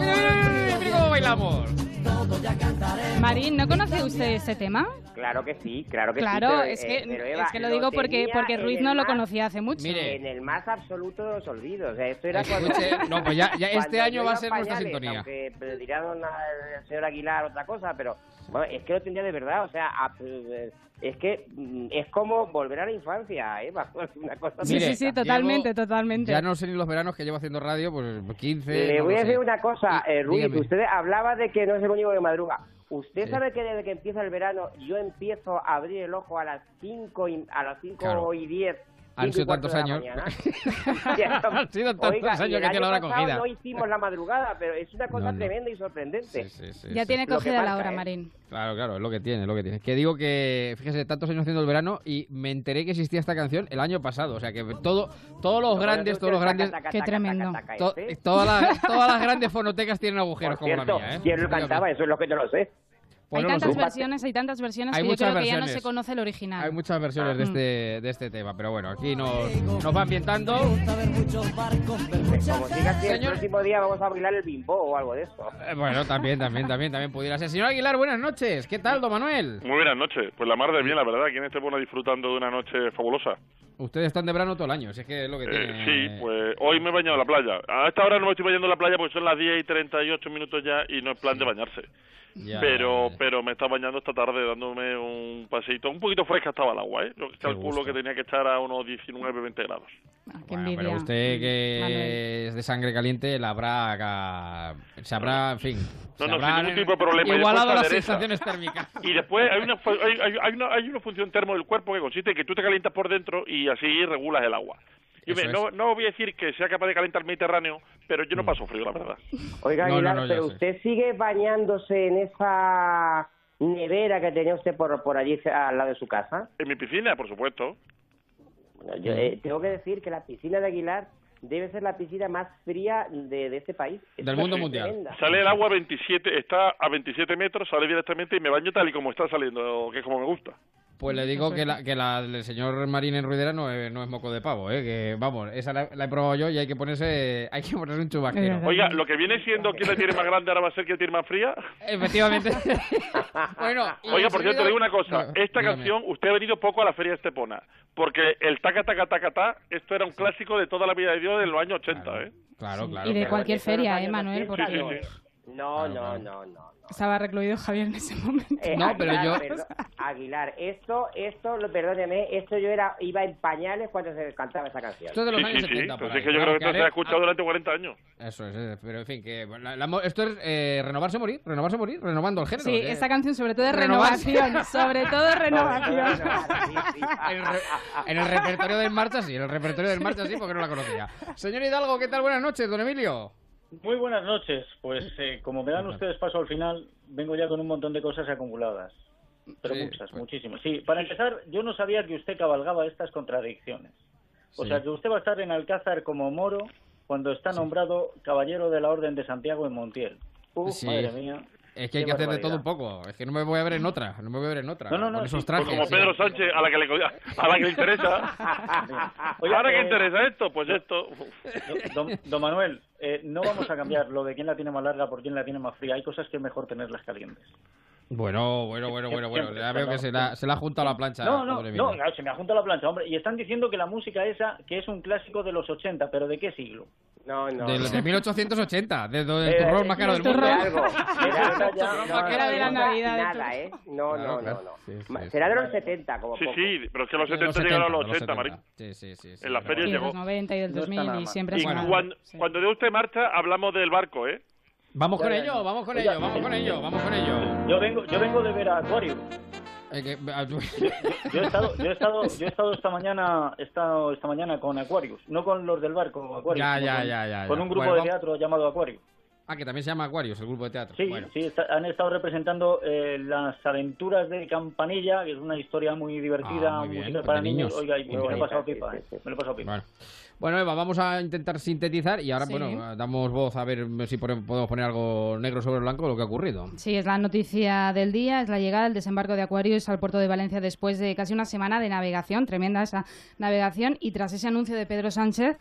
mire, mire cómo bailamos. Marín, ¿no conoce usted este tema? claro que sí, claro que Claro, sí. pero, es eh, es que lo digo porque, tenía porque en Ruiz no lo más- conocía hace mucho. Mire. En el más absoluto de los olvidos. O sea, esto era cuando... Escuche, no, pues ya, ya este año va a ser nuestra pañales, sintonía. Aunque pero dirá don- señor Aguilar otra cosa, pero bueno, es que lo tendría de verdad. O sea, a- eh, es que mm, es como volver a la infancia, Eva. Una cosa Sí, sí, sí, llevo- totalmente, totalmente. Ya no sé ni los veranos que llevo haciendo radio, pues 15. Le no voy a sé. decir una cosa, eh, Ruiz, dígame. usted hablaba de que no es el único que madruga. ¿Usted Sí. sabe que desde que empieza el verano yo empiezo a abrir el ojo a las 5 y, a las 5 Claro. y 10? Han sido tantos años. Han sido tantos Oiga, años el que tiene la hora cogida. no hicimos la madrugada, pero es una cosa No, no. tremenda y sorprendente. Sí, sí, sí, ya sí. tiene cogida la hora, ¿eh? Marín. Claro, claro, es lo que tiene, es lo que tiene. Que digo que, fíjese, tantos años haciendo el verano y me enteré que existía esta canción el año pasado. O sea, que todo, todos los grandes, todos los grandes, Qué tremendo. todas, las, todas las grandes fonotecas tienen agujeros como la cierto, mía, ¿eh? ¿quién lo cantaba? Eso es lo que yo lo sé. Hay tantas versiones, hay tantas versiones Hay que yo muchas creo que ya no versiones. se conoce el original. Hay muchas versiones de Mm. este, de este tema, pero bueno, aquí nos, nos va ambientando. Como siga así, el Señor- próximo día vamos a bailar el bimbo o algo de eso. Eh, Bueno, también, también, también, también pudiera ser. Señor Aguilar, buenas noches. ¿Qué tal, don Manuel? Muy buenas noches. Pues la mar de bien, la verdad. ¿Quién esté bueno disfrutando de una noche fabulosa? Ustedes están de verano todo el año, si es que es lo que Eh, tiene. sí, pues hoy me he bañado en la playa. A esta hora no me estoy bañando en la playa porque son las 10 y 38 minutos ya y no es plan de bañarse. Ya, pero pero me está bañando esta tarde dándome un paseito. Un poquito fresca estaba el agua, ¿eh? Yo calculo gusto. que tenía que estar a unos 19, 20 grados. Ah, qué Bueno, envidia. pero usted que Manuel. es de sangre caliente, la habrá, se habrá, en fin, No, no, sin habrán ningún tipo de problema. Y igualado después las sensaciones térmicas. Y después hay una, hay- hay una, hay una función termo del cuerpo que consiste en que tú te calientas por dentro y así regulas el agua. No, no voy a decir que sea capaz de calentar el Mediterráneo, pero yo no Mm. paso frío, la verdad. Oiga, No, Aguilar, no, pero sé. usted sigue bañándose en esa nevera que tenía usted por, por allí al lado de su casa. En mi piscina, por supuesto. Bueno, yo eh, tengo que decir que la piscina de Aguilar debe ser la piscina más fría de, de este país. Es Del mundo mundial. tremenda. Sale el agua a 27, está a 27 metros, sale directamente y me baño tal y como está saliendo, que es como me gusta. Pues le digo que la, que la del señor Marín en Ruidera no es, no es moco de pavo, ¿eh? que vamos, esa la, la he probado yo y hay que ponerse hay que ponerse un chubasquero. Oiga, lo que viene siendo quién la tiene más grande ahora va a ser quién tiene más fría. Efectivamente. bueno, Oiga, por cierto, digo una cosa. No, Esta dígame. canción, usted ha venido poco a la Feria Estepona, porque el taca taca taca ta, esto era un clásico de toda la vida de Dios de los años 80, ¿eh? Claro, claro. y de claro. cualquier feria, ¿eh, Manuel? 80, Porque sí, sí. No, no, no, no. Estaba recluido Javier en ese momento. Eh, No, pero Aguilar, yo- Aguilar, esto, esto, lo- perdóneme, esto yo era, iba en pañales cuando se cantaba esa canción. Esto es de los Sí, años sí, sí. 70. Pero por sí ahí. que yo creo que esto se ha escuchado durante 40 años. Eso es, es, pero en fin, que la- la mo- esto es eh, renovarse o morir, renovarse o morir, renovando el género. Sí, esta canción sobre todo es renovación, sobre todo renovación. en, el re- en el repertorio del marcha sí, en el repertorio del marcha sí, porque no la conocía. Señor Hidalgo, ¿qué tal? Buenas noches, don Emilio. Muy buenas noches. Pues eh, como me dan ustedes paso al final, vengo ya con un montón de cosas acumuladas. Pero Sí, muchas, muchísimas. Sí, para empezar, yo no sabía que usted cabalgaba estas contradicciones. O Sí. sea, que usted va a estar en Alcázar como moro cuando está nombrado caballero de la Orden de Santiago en Montiel. Uf, madre mía. Es que hay que hacer de todo un poco. Es que no me voy a ver en otra. No me voy a ver en otra. No, no, no, Con esos trajes. Pues como sí. Pedro Sánchez, a la que le, a la que le interesa. Oye, Ahora que eh, interesa esto, pues esto. Don, don Manuel, eh, no vamos a cambiar lo de quién la tiene más larga por quién la tiene más fría. Hay cosas que es mejor tenerlas calientes. Bueno, bueno, bueno, bueno, bueno. Siempre, Ya veo que se la, se la ha juntado la plancha. No, no, no, claro, se me ha juntado la plancha, hombre. Y están diciendo que la música esa, que es un clásico de los 80, pero ¿de qué siglo? No, no. De, de 1880, de, de, Eh, del turrón más caro del mundo. Algo. Era de la no, Navidad de Nada, ¿eh? No, no, no. Sí, sí, sí. Será de los 70, como Sí, poco. sí, pero es que los De 70 llegaron a los 80, 70. Marín. Sí, sí, sí. sí, En las pero ferias Sí, de llegó. los 90 y del No está 2000 nada y siempre Y cuando, Sí. cuando dé usted marcha, hablamos del barco, ¿eh? Vamos con ello, vamos con ello, vamos con ello, vamos con ello. Yo vengo, yo vengo de ver a. Eh, que- tú- Yo he estado, yo he estado, yo he estado esta mañana, he estado esta mañana con Aquarius, no con los del barco Aquarius, Ya, ya, con, ya, ya, con un grupo Bueno, de teatro llamado Aquarius. Ah, que también se llama Aquarius, el grupo de teatro. Sí, Bueno. sí, está- han estado representando eh, las aventuras de Campanilla, que es una historia muy divertida, Ah, muy bien, musical para niños. niños. Oiga, y me lo he pasado pipa, eh, me lo he pasado pipa. Bueno. Bueno, Eva, vamos a intentar sintetizar y ahora, Sí. bueno, damos voz a ver si podemos poner algo negro sobre blanco de lo que ha ocurrido. Sí, es la noticia del día, es la llegada del desembarco de Aquarius al puerto de Valencia después de casi una semana de navegación, tremenda esa navegación, y tras ese anuncio de Pedro Sánchez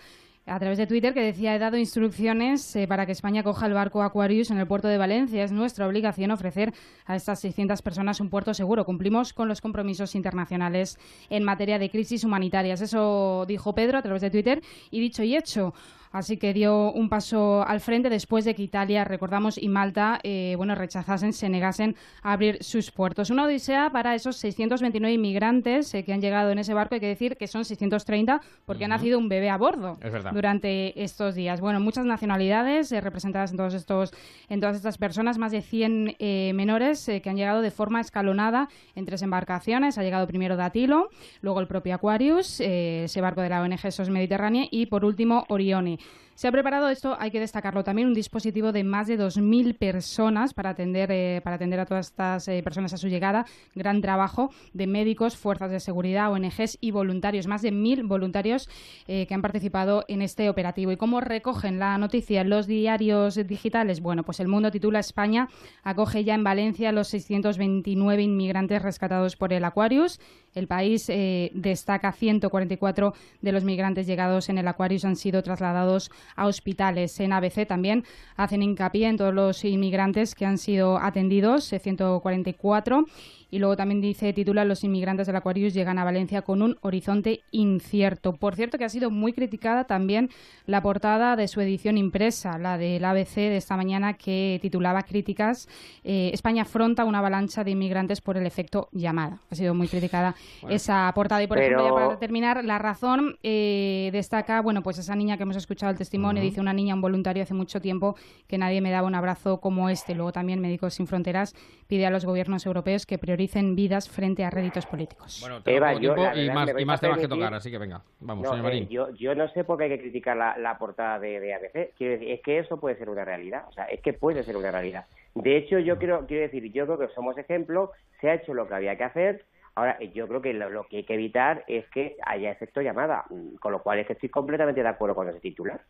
a través de Twitter que decía he dado instrucciones eh, para que España coja el barco Aquarius en el puerto de Valencia. Es nuestra obligación ofrecer a estas 600 personas un puerto seguro. Cumplimos con los compromisos internacionales en materia de crisis humanitarias. Eso dijo Pedro a través de Twitter y dicho y hecho. Así que dio un paso al frente después de que Italia, recordamos, y Malta, eh, bueno, rechazasen, se negasen a abrir sus puertos. Una odisea para esos 629 inmigrantes eh, que han llegado en ese barco. Hay que decir que son 630 porque ha nacido un bebé a bordo durante estos días. Bueno, muchas nacionalidades eh, representadas en todos estos, en todas estas personas, más de 100 eh, menores eh, que han llegado de forma escalonada en tres embarcaciones. Ha llegado primero Datilo, luego el propio Aquarius, eh, ese barco de la ONG SOS Mediterránea y por último Orione. Se ha preparado esto, hay que destacarlo también, un dispositivo de más de 2.000 personas para atender, eh, para atender a todas estas eh, personas a su llegada. Gran trabajo de médicos, fuerzas de seguridad, ONGs y voluntarios. Más de 1.000 voluntarios eh, que han participado en este operativo. ¿Y cómo recogen la noticia los diarios digitales? Bueno, pues El Mundo titula España acoge ya en Valencia los 629 inmigrantes rescatados por el Aquarius. El país eh, destaca 144 de los migrantes llegados en el Aquarius han sido trasladados a hospitales. En ABC también hacen hincapié en todos los inmigrantes que han sido atendidos, eh, 144. Y luego también dice, titula, los inmigrantes del Aquarius llegan a Valencia con un horizonte incierto. Por cierto que ha sido muy criticada también la portada de su edición impresa, la del ABC de esta mañana que titulaba críticas, eh, España afronta una avalancha de inmigrantes por el efecto llamada. Ha sido muy criticada Bueno. esa portada. Y por Pero- ejemplo, ya para terminar, la razón eh, destaca, bueno, pues esa niña que hemos escuchado el testimonio, dice una niña, un voluntario hace mucho tiempo que nadie me daba un abrazo como este. Luego también Médicos Sin Fronteras pide a los gobiernos europeos que prioricen vidas frente a réditos políticos. Bueno, Eva, yo, y más, y más temas que tocar, así que venga, vamos, No, señor eh, Marín. yo, yo no sé por qué hay que criticar la, la portada de, de ABC. Quiero decir, es que eso puede ser una realidad. O sea, es que puede ser una realidad. De hecho, yo quiero, quiero decir, yo creo que somos ejemplo, se ha hecho lo que había que hacer. Ahora, yo creo que lo, lo que hay que evitar es que haya efecto llamada, con lo cual es que estoy completamente de acuerdo con ese titular.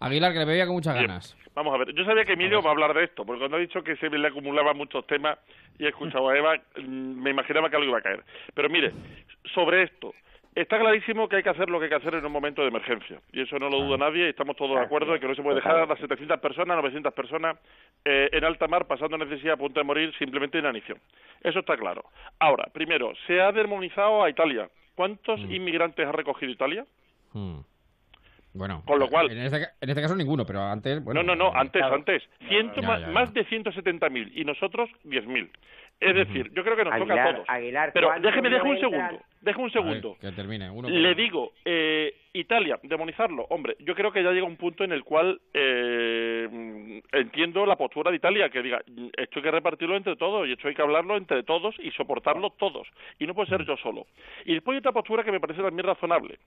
Aguilar, que le veía con muchas ganas. Vamos a ver, yo sabía que Emilio va a hablar de esto, porque cuando ha dicho que se le acumulaban muchos temas y he escuchado a Eva, mm, me imaginaba que algo iba a caer. Pero mire, sobre esto, está clarísimo que hay que hacer lo que hay que hacer en un momento de emergencia. Y eso no lo duda nadie y estamos todos de acuerdo en que no se puede dejar a las 700 personas, 900 personas eh, en alta mar pasando necesidad a punto de morir simplemente en inanición. Eso está claro. Ahora, primero, se ha demonizado a Italia. ¿Cuántos inmigrantes ha recogido Italia? Mm. Bueno, Con lo cual- en este, en este caso ninguno, pero antes... Bueno, no, no, no, antes, claro. antes. Ciento, ma- ya, ya. Más de 170.000 y nosotros 10.000. Es decir, yo creo que nos toca a todos. Aguilar, Pero ¿cuántos déjeme, déjeme un segundo. Déjeme un segundo. Que termine. Uno Le digo, eh, Italia, demonizarlo. Hombre, yo creo que ya llega un punto en el cual eh, mm, entiendo la postura de Italia, que diga, mm, esto hay que repartirlo entre todos y esto hay que hablarlo entre todos y soportarlo todos. Y no puede ser yo solo. Y después hay otra postura que me parece también razonable.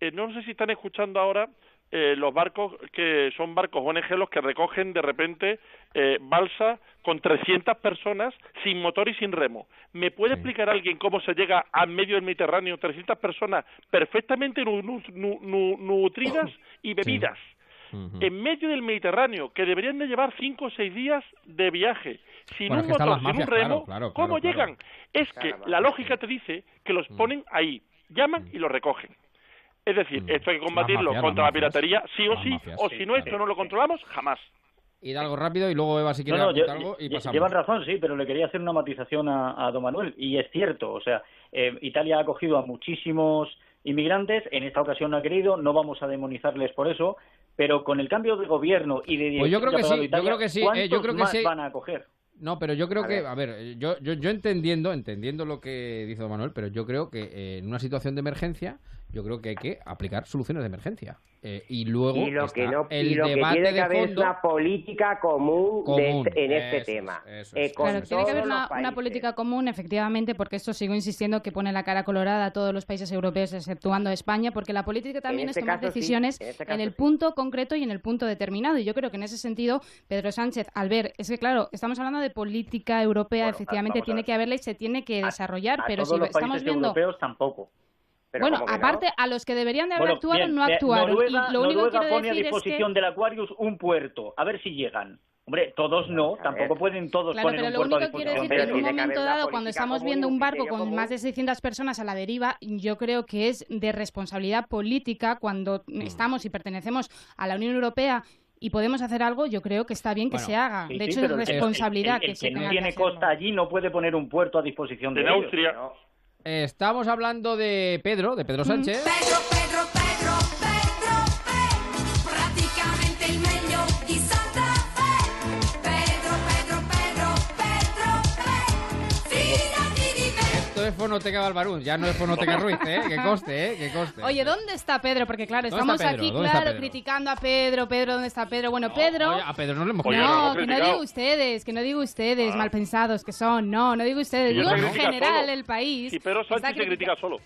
Eh, no sé si están escuchando ahora eh, los barcos que son barcos ONG los que recogen de repente eh, balsa con 300 personas sin motor y sin remo. ¿Me puede explicar alguien cómo se llega a medio del Mediterráneo 300 personas perfectamente nu- nu- nu- nu- nutridas y bebidas? En medio del Mediterráneo, que deberían de llevar cinco o seis días de viaje, sin Bueno, un motor, sin un mafias, remo, claro, ¿cómo claro, claro. llegan? Es que la lógica te dice que los ponen ahí, llaman y los recogen. Es decir, esto hay que combatirlo mafias, contra la piratería, sí o sí, mafias, o sí, si no, esto no lo controlamos, jamás. Y da algo rápido y luego Eva si quiere No, algo y pasamos. llevan razón, sí, pero le quería hacer una matización a, a don Manuel. Y es cierto, o sea, eh, Italia ha acogido a muchísimos inmigrantes, en esta ocasión no ha querido, no vamos a demonizarles por eso, pero con el cambio de gobierno y de Pues yo dirección creo que sí, yo creo que sí, eh, yo ¿cuántos creo que más sí. van a acoger? No, pero yo creo A que, ver. a ver, yo, yo, yo entendiendo, entendiendo lo que dice don Manuel, pero yo creo que eh, en una situación de emergencia, yo creo que hay que aplicar soluciones de emergencia. Eh, y luego y lo está que no el y lo que debate tiene que de haber es una política común, este- en este eso tema eso Eh, Claro, tiene que haber una, política común, efectivamente, porque esto sigo insistiendo que pone la cara colorada a todos los países europeos, exceptuando a España, porque la política también este es tomar caso sí, decisiones en este en el sí. punto concreto y en el punto determinado. Y yo creo que en ese sentido, Pedro Sánchez, al ver, es que claro, estamos hablando de política europea, Bueno, efectivamente a tiene que haberla y se tiene que desarrollar, A pero todos si los estamos países viendo... europeos tampoco. Bueno, aparte, a los que deberían de haber Bueno, actuado bien, no eh, actuaron. Noruega, y lo único Noruega que quiero pone a decir es que... disposición del Aquarius un puerto, a ver si llegan. Hombre, todos no, tampoco pueden todos Claro, poner pero un lo único que quiero decir es que en un momento dado, cuando estamos viendo un barco con común. más de 600 personas a la deriva, yo creo que es de responsabilidad política cuando Mm. estamos y pertenecemos a la Unión Europea y podemos hacer algo, yo creo que está bien que Bueno, se haga. sí, de sí, hecho, pero es el que- responsabilidad el, el que se que no tiene que costa allí no puede poner un puerto a disposición de En ellos. Austria. Estamos hablando de Pedro, de Pedro Sánchez. Pedro, Pedro, Pedro, Pedro, es Fonoteca Balbarún, ya no es Fonoteca Ruiz, ¿eh? Que coste, ¿eh? Que coste. Oye, ¿dónde está Pedro? Porque claro, ¿Dónde estamos aquí, ¿Dónde está claro, criticando a Pedro, Pedro, ¿dónde está Pedro? Bueno, Pedro... Oye, a Pedro no le hemos no que no digo ustedes, que no digo ustedes, mal pensados que son, no, no digo ustedes, digo en general solo. el país. Y Pedro Sánchez se critica solo.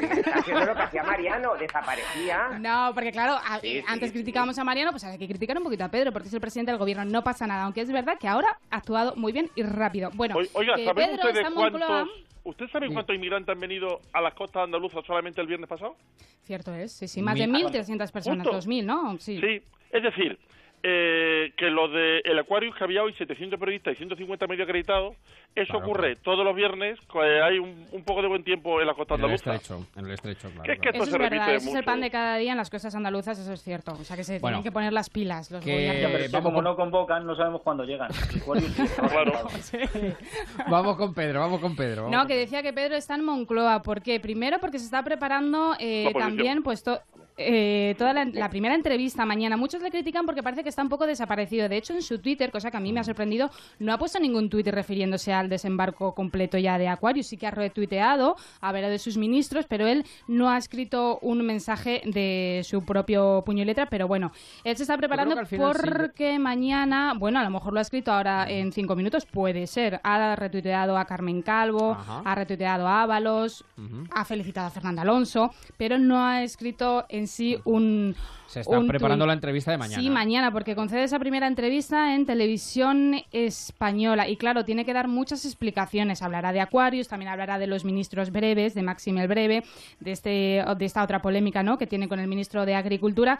Está haciendo lo que hacía Mariano, desaparecía. No, porque claro, a- Sí, sí, antes sí. criticábamos a Mariano, pues hay que criticar un poquito a Pedro, porque es el presidente del gobierno, no pasa nada, aunque es verdad que ahora ha actuado muy bien y rápido. Bueno, Oi- Oiga, que ¿saben Pedro ustedes está en Moncloa, cuántos... ¿Ustedes saben cuántos inmigrantes han venido a las costas andaluzas solamente el viernes pasado? Cierto es, sí, sí, más Mil- de 1.300 personas, Justo. 2.000, ¿no? Sí. Sí, es decir, eh, que lo de el Aquarius que había hoy 700 periodistas y 150 medio acreditados, eso Claro, ocurre todos los viernes, que hay un, un poco de buen tiempo en la costa En el andaluza. estrecho, en el estrecho, claro. Que es que Eso se es verdad, repite eso es el pan de cada día en las costas andaluzas, eso es cierto. O sea que se Bueno, tienen que poner las pilas los que- vamos como con- no convocan, no sabemos cuándo llegan. Vamos con Pedro, vamos con Pedro. vamos No, que decía que Pedro está en Moncloa. ¿Por qué? Primero porque se está preparando eh, también pues to- eh, toda la, la primera entrevista mañana. Muchos le critican porque parece que está un poco desaparecido. De hecho, en su Twitter, cosa que a mí me ha sorprendido, no ha puesto ningún tuit refiriéndose al desembarco completo ya de Aquarius. Sí que ha retuiteado, ha hablado de sus ministros, pero él no ha escrito un mensaje de su propio puño y letra. Pero bueno, él se está preparando sí. porque mañana, bueno, a lo mejor lo ha escrito ahora en cinco minutos, puede ser. Ha retuiteado a Carmen Calvo, Ajá. ha retuiteado a Ábalos, ha felicitado a Fernando Alonso, pero no ha escrito en sí un. Se está preparando la entrevista de mañana. Sí, mañana, porque concede esa primera entrevista en televisión española. Y claro, tiene que dar muchas explicaciones. Hablará de Aquarius, también hablará de los ministros breves, de Máxime el Breve, de, este, de esta otra polémica ¿no? que tiene con el ministro de Agricultura.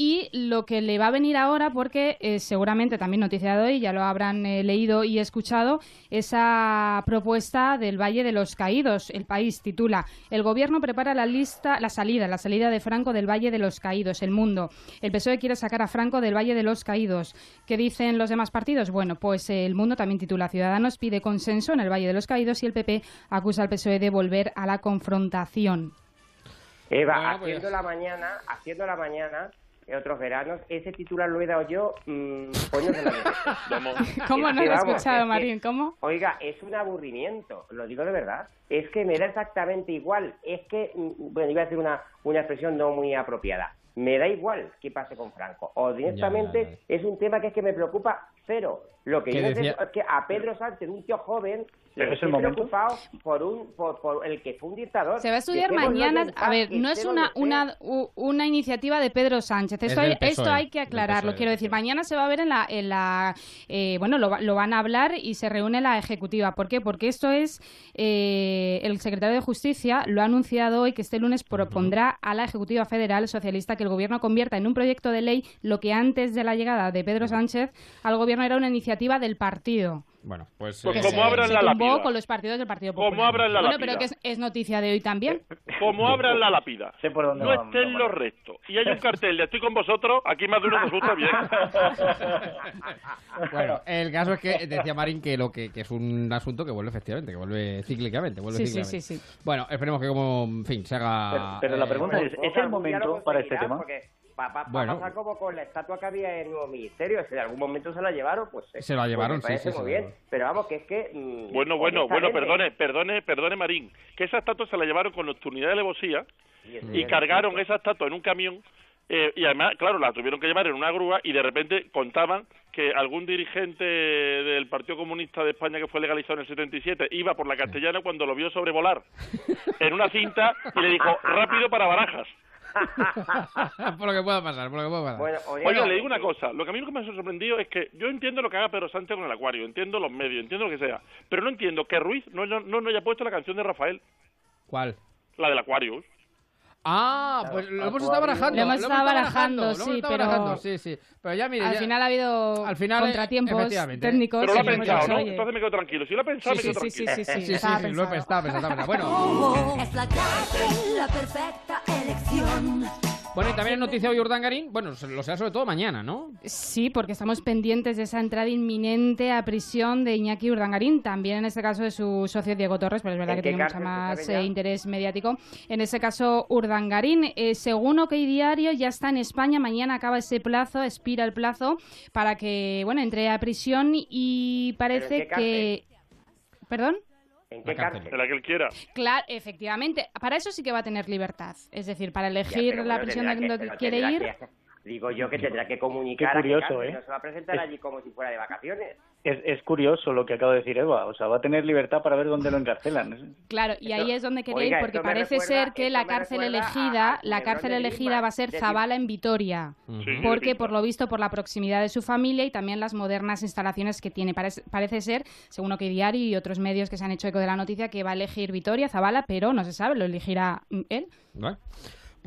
Y lo que le va a venir ahora, porque eh, seguramente también noticiado hoy, ya lo habrán eh, leído y escuchado, esa propuesta del Valle de los Caídos. El país titula El gobierno prepara la lista, la salida, la salida de Franco del Valle de los Caídos. El mundo. El PSOE quiere sacar a Franco del Valle de los Caídos. ¿Qué dicen los demás partidos? Bueno, pues eh, el mundo también titula Ciudadanos pide consenso en el Valle de los Caídos y el PP acusa al PSOE de volver a la confrontación. Eva, Bueno, pues- haciendo la mañana, haciendo la mañana, en otros veranos, ese titular lo he dado yo, mmm, de la. ¿Cómo no lo he escuchado, Marín? ¿Cómo? Oiga, es un aburrimiento, lo digo de verdad. Es que me da exactamente igual. Es que, mm, bueno, iba a decir una, una expresión no muy apropiada. Me da igual qué pase con Franco. O directamente es un tema que es que me preocupa cero. Lo que ¿Qué yo sé decía? es que a Pedro Sánchez, un tío joven, Pero le es el estoy momento. preocupado por, un, por, por el que fue un dictador. Se va a estudiar mañana. A ver, no es una, una, una iniciativa de Pedro Sánchez. Es Esto, hay, esto PSOE, hay que aclararlo. PSOE, Quiero decir, mañana se va a ver en la. En la eh, bueno, lo, va- lo van a hablar y se reúne la ejecutiva. ¿Por qué? Porque esto es. eh, el secretario de Justicia lo ha anunciado hoy que este lunes propondrá a la ejecutiva federal socialista que el gobierno convierta en un proyecto de ley lo que antes de la llegada de Pedro Sánchez al gobierno era una iniciativa del partido. Bueno, pues... Pues eh, como se, abran la lápida. con los partidos del Partido Como Popular. abran la bueno, lápida. pero que es, es noticia de hoy también. Como abran la lápida, Sé por dónde no va, estén los restos y hay un cartel de estoy con vosotros, aquí más de uno resulta bien. Bueno, el caso es que decía Marín que lo que, que es un asunto que vuelve efectivamente, que vuelve cíclicamente, vuelve Sí, sí, cíclicamente. sí, sí. Bueno, esperemos que como, en fin, se haga... Pero- pero la eh, pregunta es, ¿es el momento para este tema? Porque va, va- va Bueno. a pasar como con la estatua que había en el nuevo ministerio. Si en algún momento se la llevaron, pues... eh, Se la llevaron, pues me sí, parece sí, muy bien. llevaron. Pero vamos, que es que... mm, Bueno, bueno, bueno, perdone, perdone, perdone Marín, que esa estatua se la llevaron con nocturnidad de alevosía y cargaron esa estatua en un camión eh, y además, claro, la tuvieron que llevar en una grúa y de repente contaban que algún dirigente del Partido Comunista de España que fue legalizado en el 77 iba por la castellana cuando lo vio sobrevolar en una cinta y le dijo, rápido para barajas. por lo que pueda pasar, por lo que pueda pasar. Bueno, oye, Oiga, no, le digo una cosa, lo que a mí lo que me ha sorprendido es que yo entiendo lo que haga Pedro Sánchez con el acuario, entiendo los medios, entiendo lo que sea, pero no entiendo que Ruiz no, no, no, no haya puesto la canción de Rafael, ¿Cuál? la del acuario. Ah, pues lo hemos estado barajando. Lo hemos estado barajando, sí, pero- barajando, sí, sí. Pero ya, mire, Al ya- final ha habido Al final, contratiempos técnicos. Pero lo ha pensado, dicho, ¿no? oye, Entonces me quedo tranquilo. Si lo ha pensado, Sí, me quedo sí, sí, tranquilo. sí, sí, Sí, sí, estaba sí, lo he pensado. pensado, pensado. Bueno, Es la cárcel la perfecta elección. Bueno, y también es noticia hoy Urdangarín, bueno, lo será sobre todo mañana, ¿no? Sí, porque estamos pendientes de esa entrada inminente a prisión de Iñaki Urdangarín, también en este caso de su socio Diego Torres, pero es verdad ¿En que tiene se más eh, interés mediático. En ese caso, Urdangarín, eh, según OK Diario, ya está en España, mañana acaba ese plazo, expira el plazo para que, bueno, entre a prisión y parece que... ¿Perdón? ¿En qué cárcel. cárcel? En la que él quiera. Claro, efectivamente. Para eso sí que va a tener libertad. Es decir, para Ya, elegir la bueno, prisión que- donde quiere ir. que- digo yo que tendrá que comunicar Qué a qué curioso, cárcel, ¿eh? No se va a presentar allí como si fuera de vacaciones. Es, es curioso lo que acaba de decir Eva, o sea, va a tener libertad para ver dónde lo encarcelan. Claro, y ahí es donde quería oiga, ir, porque parece recuerda- ser que la cárcel a- elegida, a la cárcel elegida va a ser Zabala en Vitoria, Sí, porque por lo visto por la proximidad de su familia y también las modernas instalaciones que tiene. Parece, parece ser, según OK Diario y otros medios que se han hecho eco de la noticia, que va a elegir Vitoria, Zabala, pero no se sabe, lo elegirá mm, él. Vale.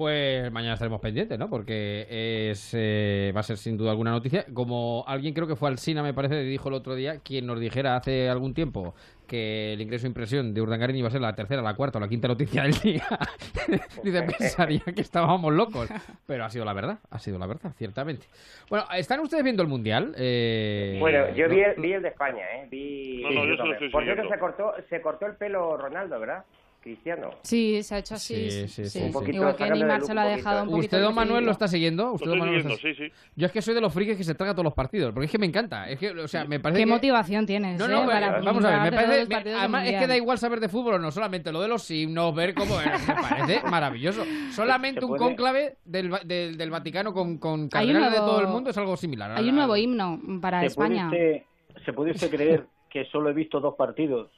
Pues mañana estaremos pendientes, ¿no? Porque es, eh, va a ser sin duda alguna noticia. Como alguien creo que fue al Sina, me parece, dijo el otro día, quien nos dijera hace algún tiempo que el ingreso e impresión de Urdangarín iba a ser la tercera, la cuarta o la quinta noticia del día, dice, pensaría que estábamos locos. Pero ha sido la verdad, ha sido la verdad, ciertamente. Bueno, ¿están ustedes viendo el Mundial? Eh, Bueno, yo ¿no? vi el, vi el de España, ¿eh? Vi... No, no, yo se lo también. estoy Por cierto, se cortó, se cortó el pelo Ronaldo, ¿verdad? Cristiano. Sí, se ha hecho así. Sí, sí, sí, Un sí. poquito, Igual que Neymar se lo ha dejado un poquito. ¿Usted, don Manuel, lo está siguiendo? Lo ¿Usted, estoy don Manuel, lo siguiendo, está- sí, sí. Yo es que soy de los frikis que se traga todos los partidos, porque es que me encanta. Es que, o sea, me parece ¿Qué que- motivación tienes? No, eh, no, para eh, vamos a ver, me parece, me- además es que da igual saber de fútbol o no, solamente lo de los himnos, ver cómo es, me parece maravilloso. Solamente un puede- cónclave del, del, del Vaticano con, con cardenales de todo el mundo es algo similar. Hay un nuevo himno para ¿Se puede, España. usted, ¿Se puede usted creer que solo he visto dos partidos,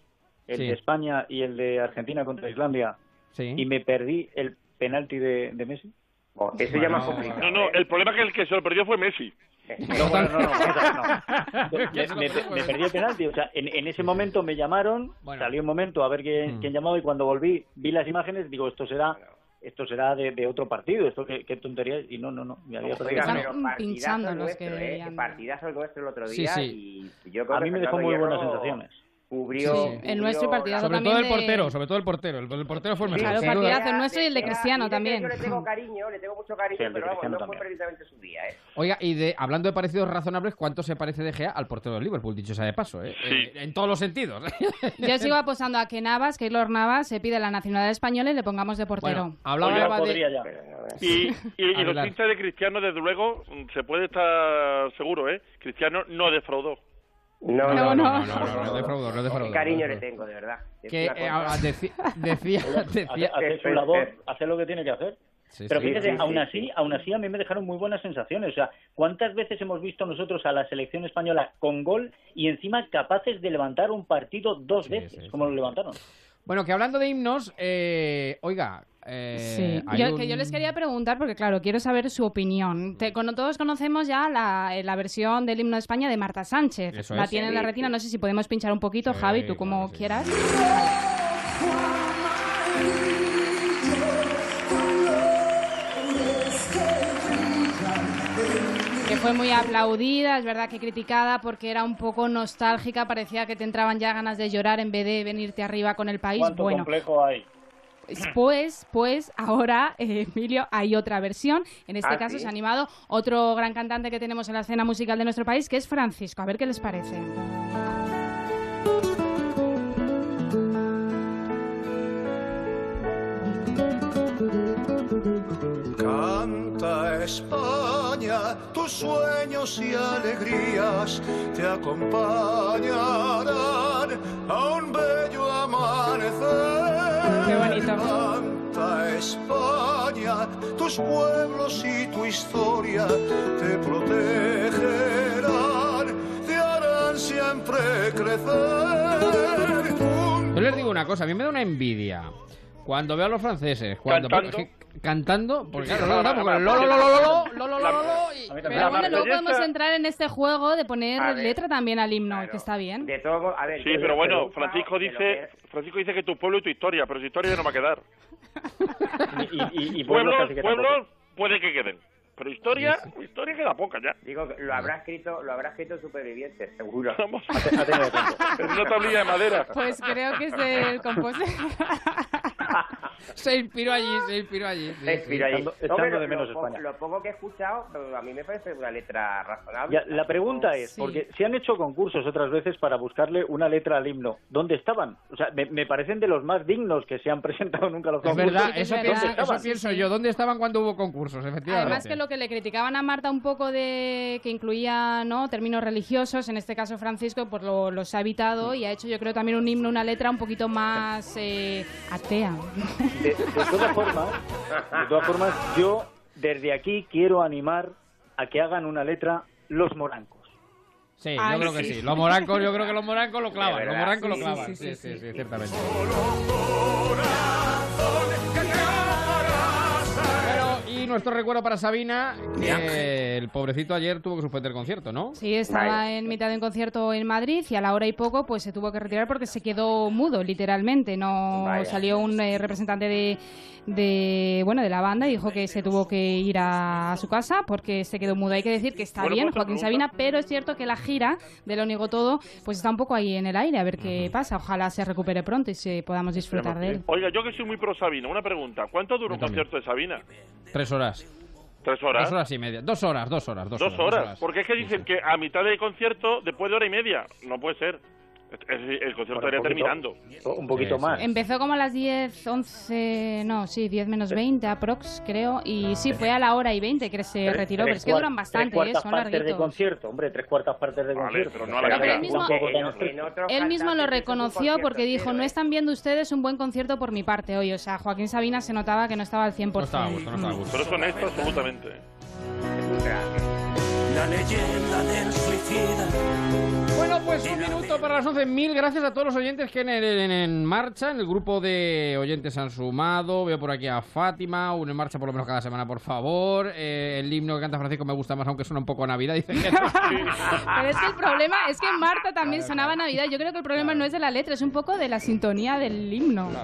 el Sí. de España y el de Argentina contra Islandia, Sí. y me perdí el penalti de, de Messi? Oh, eso ya más complicado. No, no, ¿eh? el problema es que el que se lo perdió fue Messi. No, bueno, no, no, no. Me, perdí el penalti, o sea, en, en ese momento me llamaron, Bueno. salí un momento a ver quién, Mm. quién llamaba y cuando volví vi las imágenes, digo, esto será esto será de, de otro partido, esto qué, qué tontería y no, no, no, me había Están pinchando los que nuestro, ¿eh? Partidazo el nuestro el otro Sí, día sí. y yo creo A que mí me dejó muy buenas sensaciones. Cubrió... Sí, sí. El nuestro y partidazo Sobre también todo el de- portero, sobre todo el portero. El, el portero fue el mejor. Claro, partidazo el nuestro y el de Cristiano también. Yo le tengo cariño, le tengo mucho cariño, pero vamos, no fue precisamente su día, ¿eh? Oiga, y de hablando de parecidos razonables, ¿cuánto se parece De Gea al portero del Liverpool? Dicho sea de paso, ¿eh? Sí. Eh, en todos los sentidos. Yo sigo apostando a que Navas, Keylor Navas, se pide la nacionalidad española y le pongamos de portero. Bueno, hablaba Oye, Eva de- ya. Y, y, y los hinchas de Cristiano, desde luego, se puede estar seguro, ¿eh? Cristiano no defraudó. No, no, no, no, no, no, no cariño le tengo, de verdad. Es Que eh, ah, decía, decía hace su labor, hace lo que tiene que hacer. Sí, Pero sí. fíjese, Sí, sí, aún sí, así, aún así a mí me dejaron muy buenas sensaciones. O sea, ¿cuántas veces hemos visto nosotros a la selección española con gol y encima capaces de levantar un partido dos veces, como lo levantaron? Bueno, que hablando de himnos, eh, oiga, eh, Sí, yo, un- que yo les quería preguntar, porque claro, quiero saber su opinión. Te- con- todos conocemos ya la, eh, la versión del himno de España de Marta Sánchez. Eso la es. tiene en la retina, no sé si podemos pinchar un poquito, Sí, Javi, tú como quieras. Fue muy aplaudida, es verdad que criticada porque era un poco nostálgica, parecía que te entraban ya ganas de llorar en vez de venirte arriba con el país. ¿Cuánto Bueno, complejo hay? pues, pues ahora, eh, Emilio, hay otra versión. En este Ah, caso ¿sí? se ha animado otro gran cantante que tenemos en la escena musical de nuestro país, que es Francisco. A ver qué les parece. Canta España, tus sueños y alegrías te acompañarán a un bello amanecer. Qué bonito. Canta España, tus pueblos y tu historia te protegerán, te harán siempre crecer. Yo les digo una cosa, a mí me da una envidia. Cuando veo a los franceses, cuando ¿Cantando? que- cantando, porque claro, no, no, porque lo, lo, lo, lo, lo, lo, lo, lo, y- Pero bueno, luego podemos entrar en este juego de poner ver, letra también al himno, que está bien. De todo, a ver, Sí, pero bueno, Francisco dice, Francisco dice que tu pueblo y tu historia, pero su historia ya no va a quedar. Y, y- y pueblos Pueblos, que puede que queden, pero historia, historia queda poca ya. Digo, que lo habrá escrito, lo habrá escrito superviviente, seguro. Vamos. Ha tenido tiempo. Es una tablilla de madera. Pues creo que es el compositor. Se inspiró allí, se inspiró allí. sí, Se inspiró allí. Lo- de menos lo, poco- España. Lo poco que he escuchado, pero a mí me parece una letra razonable. Ya, la pregunta es, Sí. porque se han hecho concursos otras veces para buscarle una letra al himno. ¿Dónde estaban? O sea, me, me parecen de los más dignos que se han presentado nunca los Es concursos. verdad, es eso, verdad. pienso, ¿Dónde eso pienso yo. ¿Dónde estaban cuando hubo concursos? Efectivamente. Además que lo que le criticaban a Marta un poco de que incluía no términos religiosos, en este caso Francisco, pues lo- los ha evitado y ha hecho yo creo también un himno, una letra un poquito más eh, atea. De, de todas formas, de todas formas, yo desde aquí quiero animar a que hagan una letra los morancos. Sí, Ay, yo creo que sí. sí. Los morancos, yo creo que los morancos lo clavan. Los morancos lo sí, clavan. sí, Sí, sí, sí, sí. sí, ciertamente. Nuestro recuerdo para Sabina, que el pobrecito ayer tuvo que suspender el concierto, ¿no? Sí, estaba en mitad de un concierto en Madrid y a la hora y poco pues se tuvo que retirar porque se quedó mudo, literalmente. No Vaya. salió un eh, representante de, de bueno de la banda y dijo que se tuvo que ir a, su casa porque se quedó mudo. Hay que decir que está Bueno, bien pues, Joaquín. Sabina, pero es cierto que la gira de Lo Niego Todo pues está un poco ahí en el aire, a ver qué pasa. Ojalá se recupere pronto y se podamos disfrutar de él. Oiga, yo que soy muy pro Sabina, una pregunta. ¿Cuánto dura un concierto de Sabina? Tres horas. ¿Tres horas? Dos horas y media. Dos horas, dos horas, dos, Dos horas. Porque es que dicen que a mitad del concierto, después de hora y media, no puede ser. Es- es- El concierto Bueno, estaría terminando. Un poquito Sí, más. Empezó como a las 10, 11, no, sí, 10 menos 20 aprox, creo, y sí, fue a la hora y 20 que se Tres- retiró, pero es que duran bastante, tres ¿eh? cuartas son partes de larguitos. concierto, hombre, tres cuartas partes de Vale, concierto. pero no a la Pero él mismo- Él mismo lo reconoció porque dijo, no ¿eh? están viendo ustedes un buen concierto por mi parte hoy. O sea, Joaquín Sabina se notaba que no estaba al 100%. No estaba a gusto, no estaba a gusto. Pero es honesto absolutamente. La leyenda del suicida. Bueno, pues un minuto para las 11. Mil gracias a todos los oyentes que en, el- en, en marcha, en el grupo de oyentes han sumado. Veo por aquí a Fátima, uno en marcha por lo menos cada semana, por favor. Eh, el himno que canta Francisco me gusta más, aunque suena un poco a Navidad, dice que Pero es que el problema es que Marta también sonaba Navidad. Yo creo que el problema no es de la letra, es un poco de la sintonía del himno.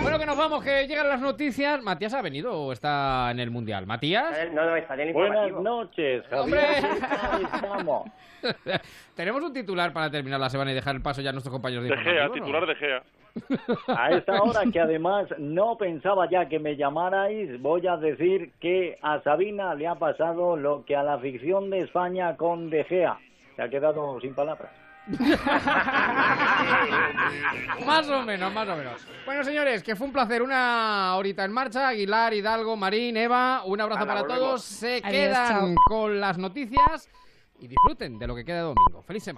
Bueno, que nos vamos, que llegan las noticias. ¿Matías ha venido o está en el Mundial? ¿Matías? No, no, está en el Buenas noches, ¡Hombre! Estamos. Tenemos un titular para terminar la semana y dejar el paso ya a nuestros compañeros de De Gea, titular de Gea. A esta hora que además no pensaba ya que me llamarais, voy a decir que a Sabina le ha pasado lo que a la ficción de España con De Gea. Se ha quedado sin palabras. Más o menos, más o menos. Bueno, señores, que fue un placer. Una horita en marcha. Aguilar, Hidalgo, Marín, Eva, un abrazo para volvemos. todos. Se Adiós, quedan chao. con las noticias y disfruten de lo que queda de domingo. Feliz semana.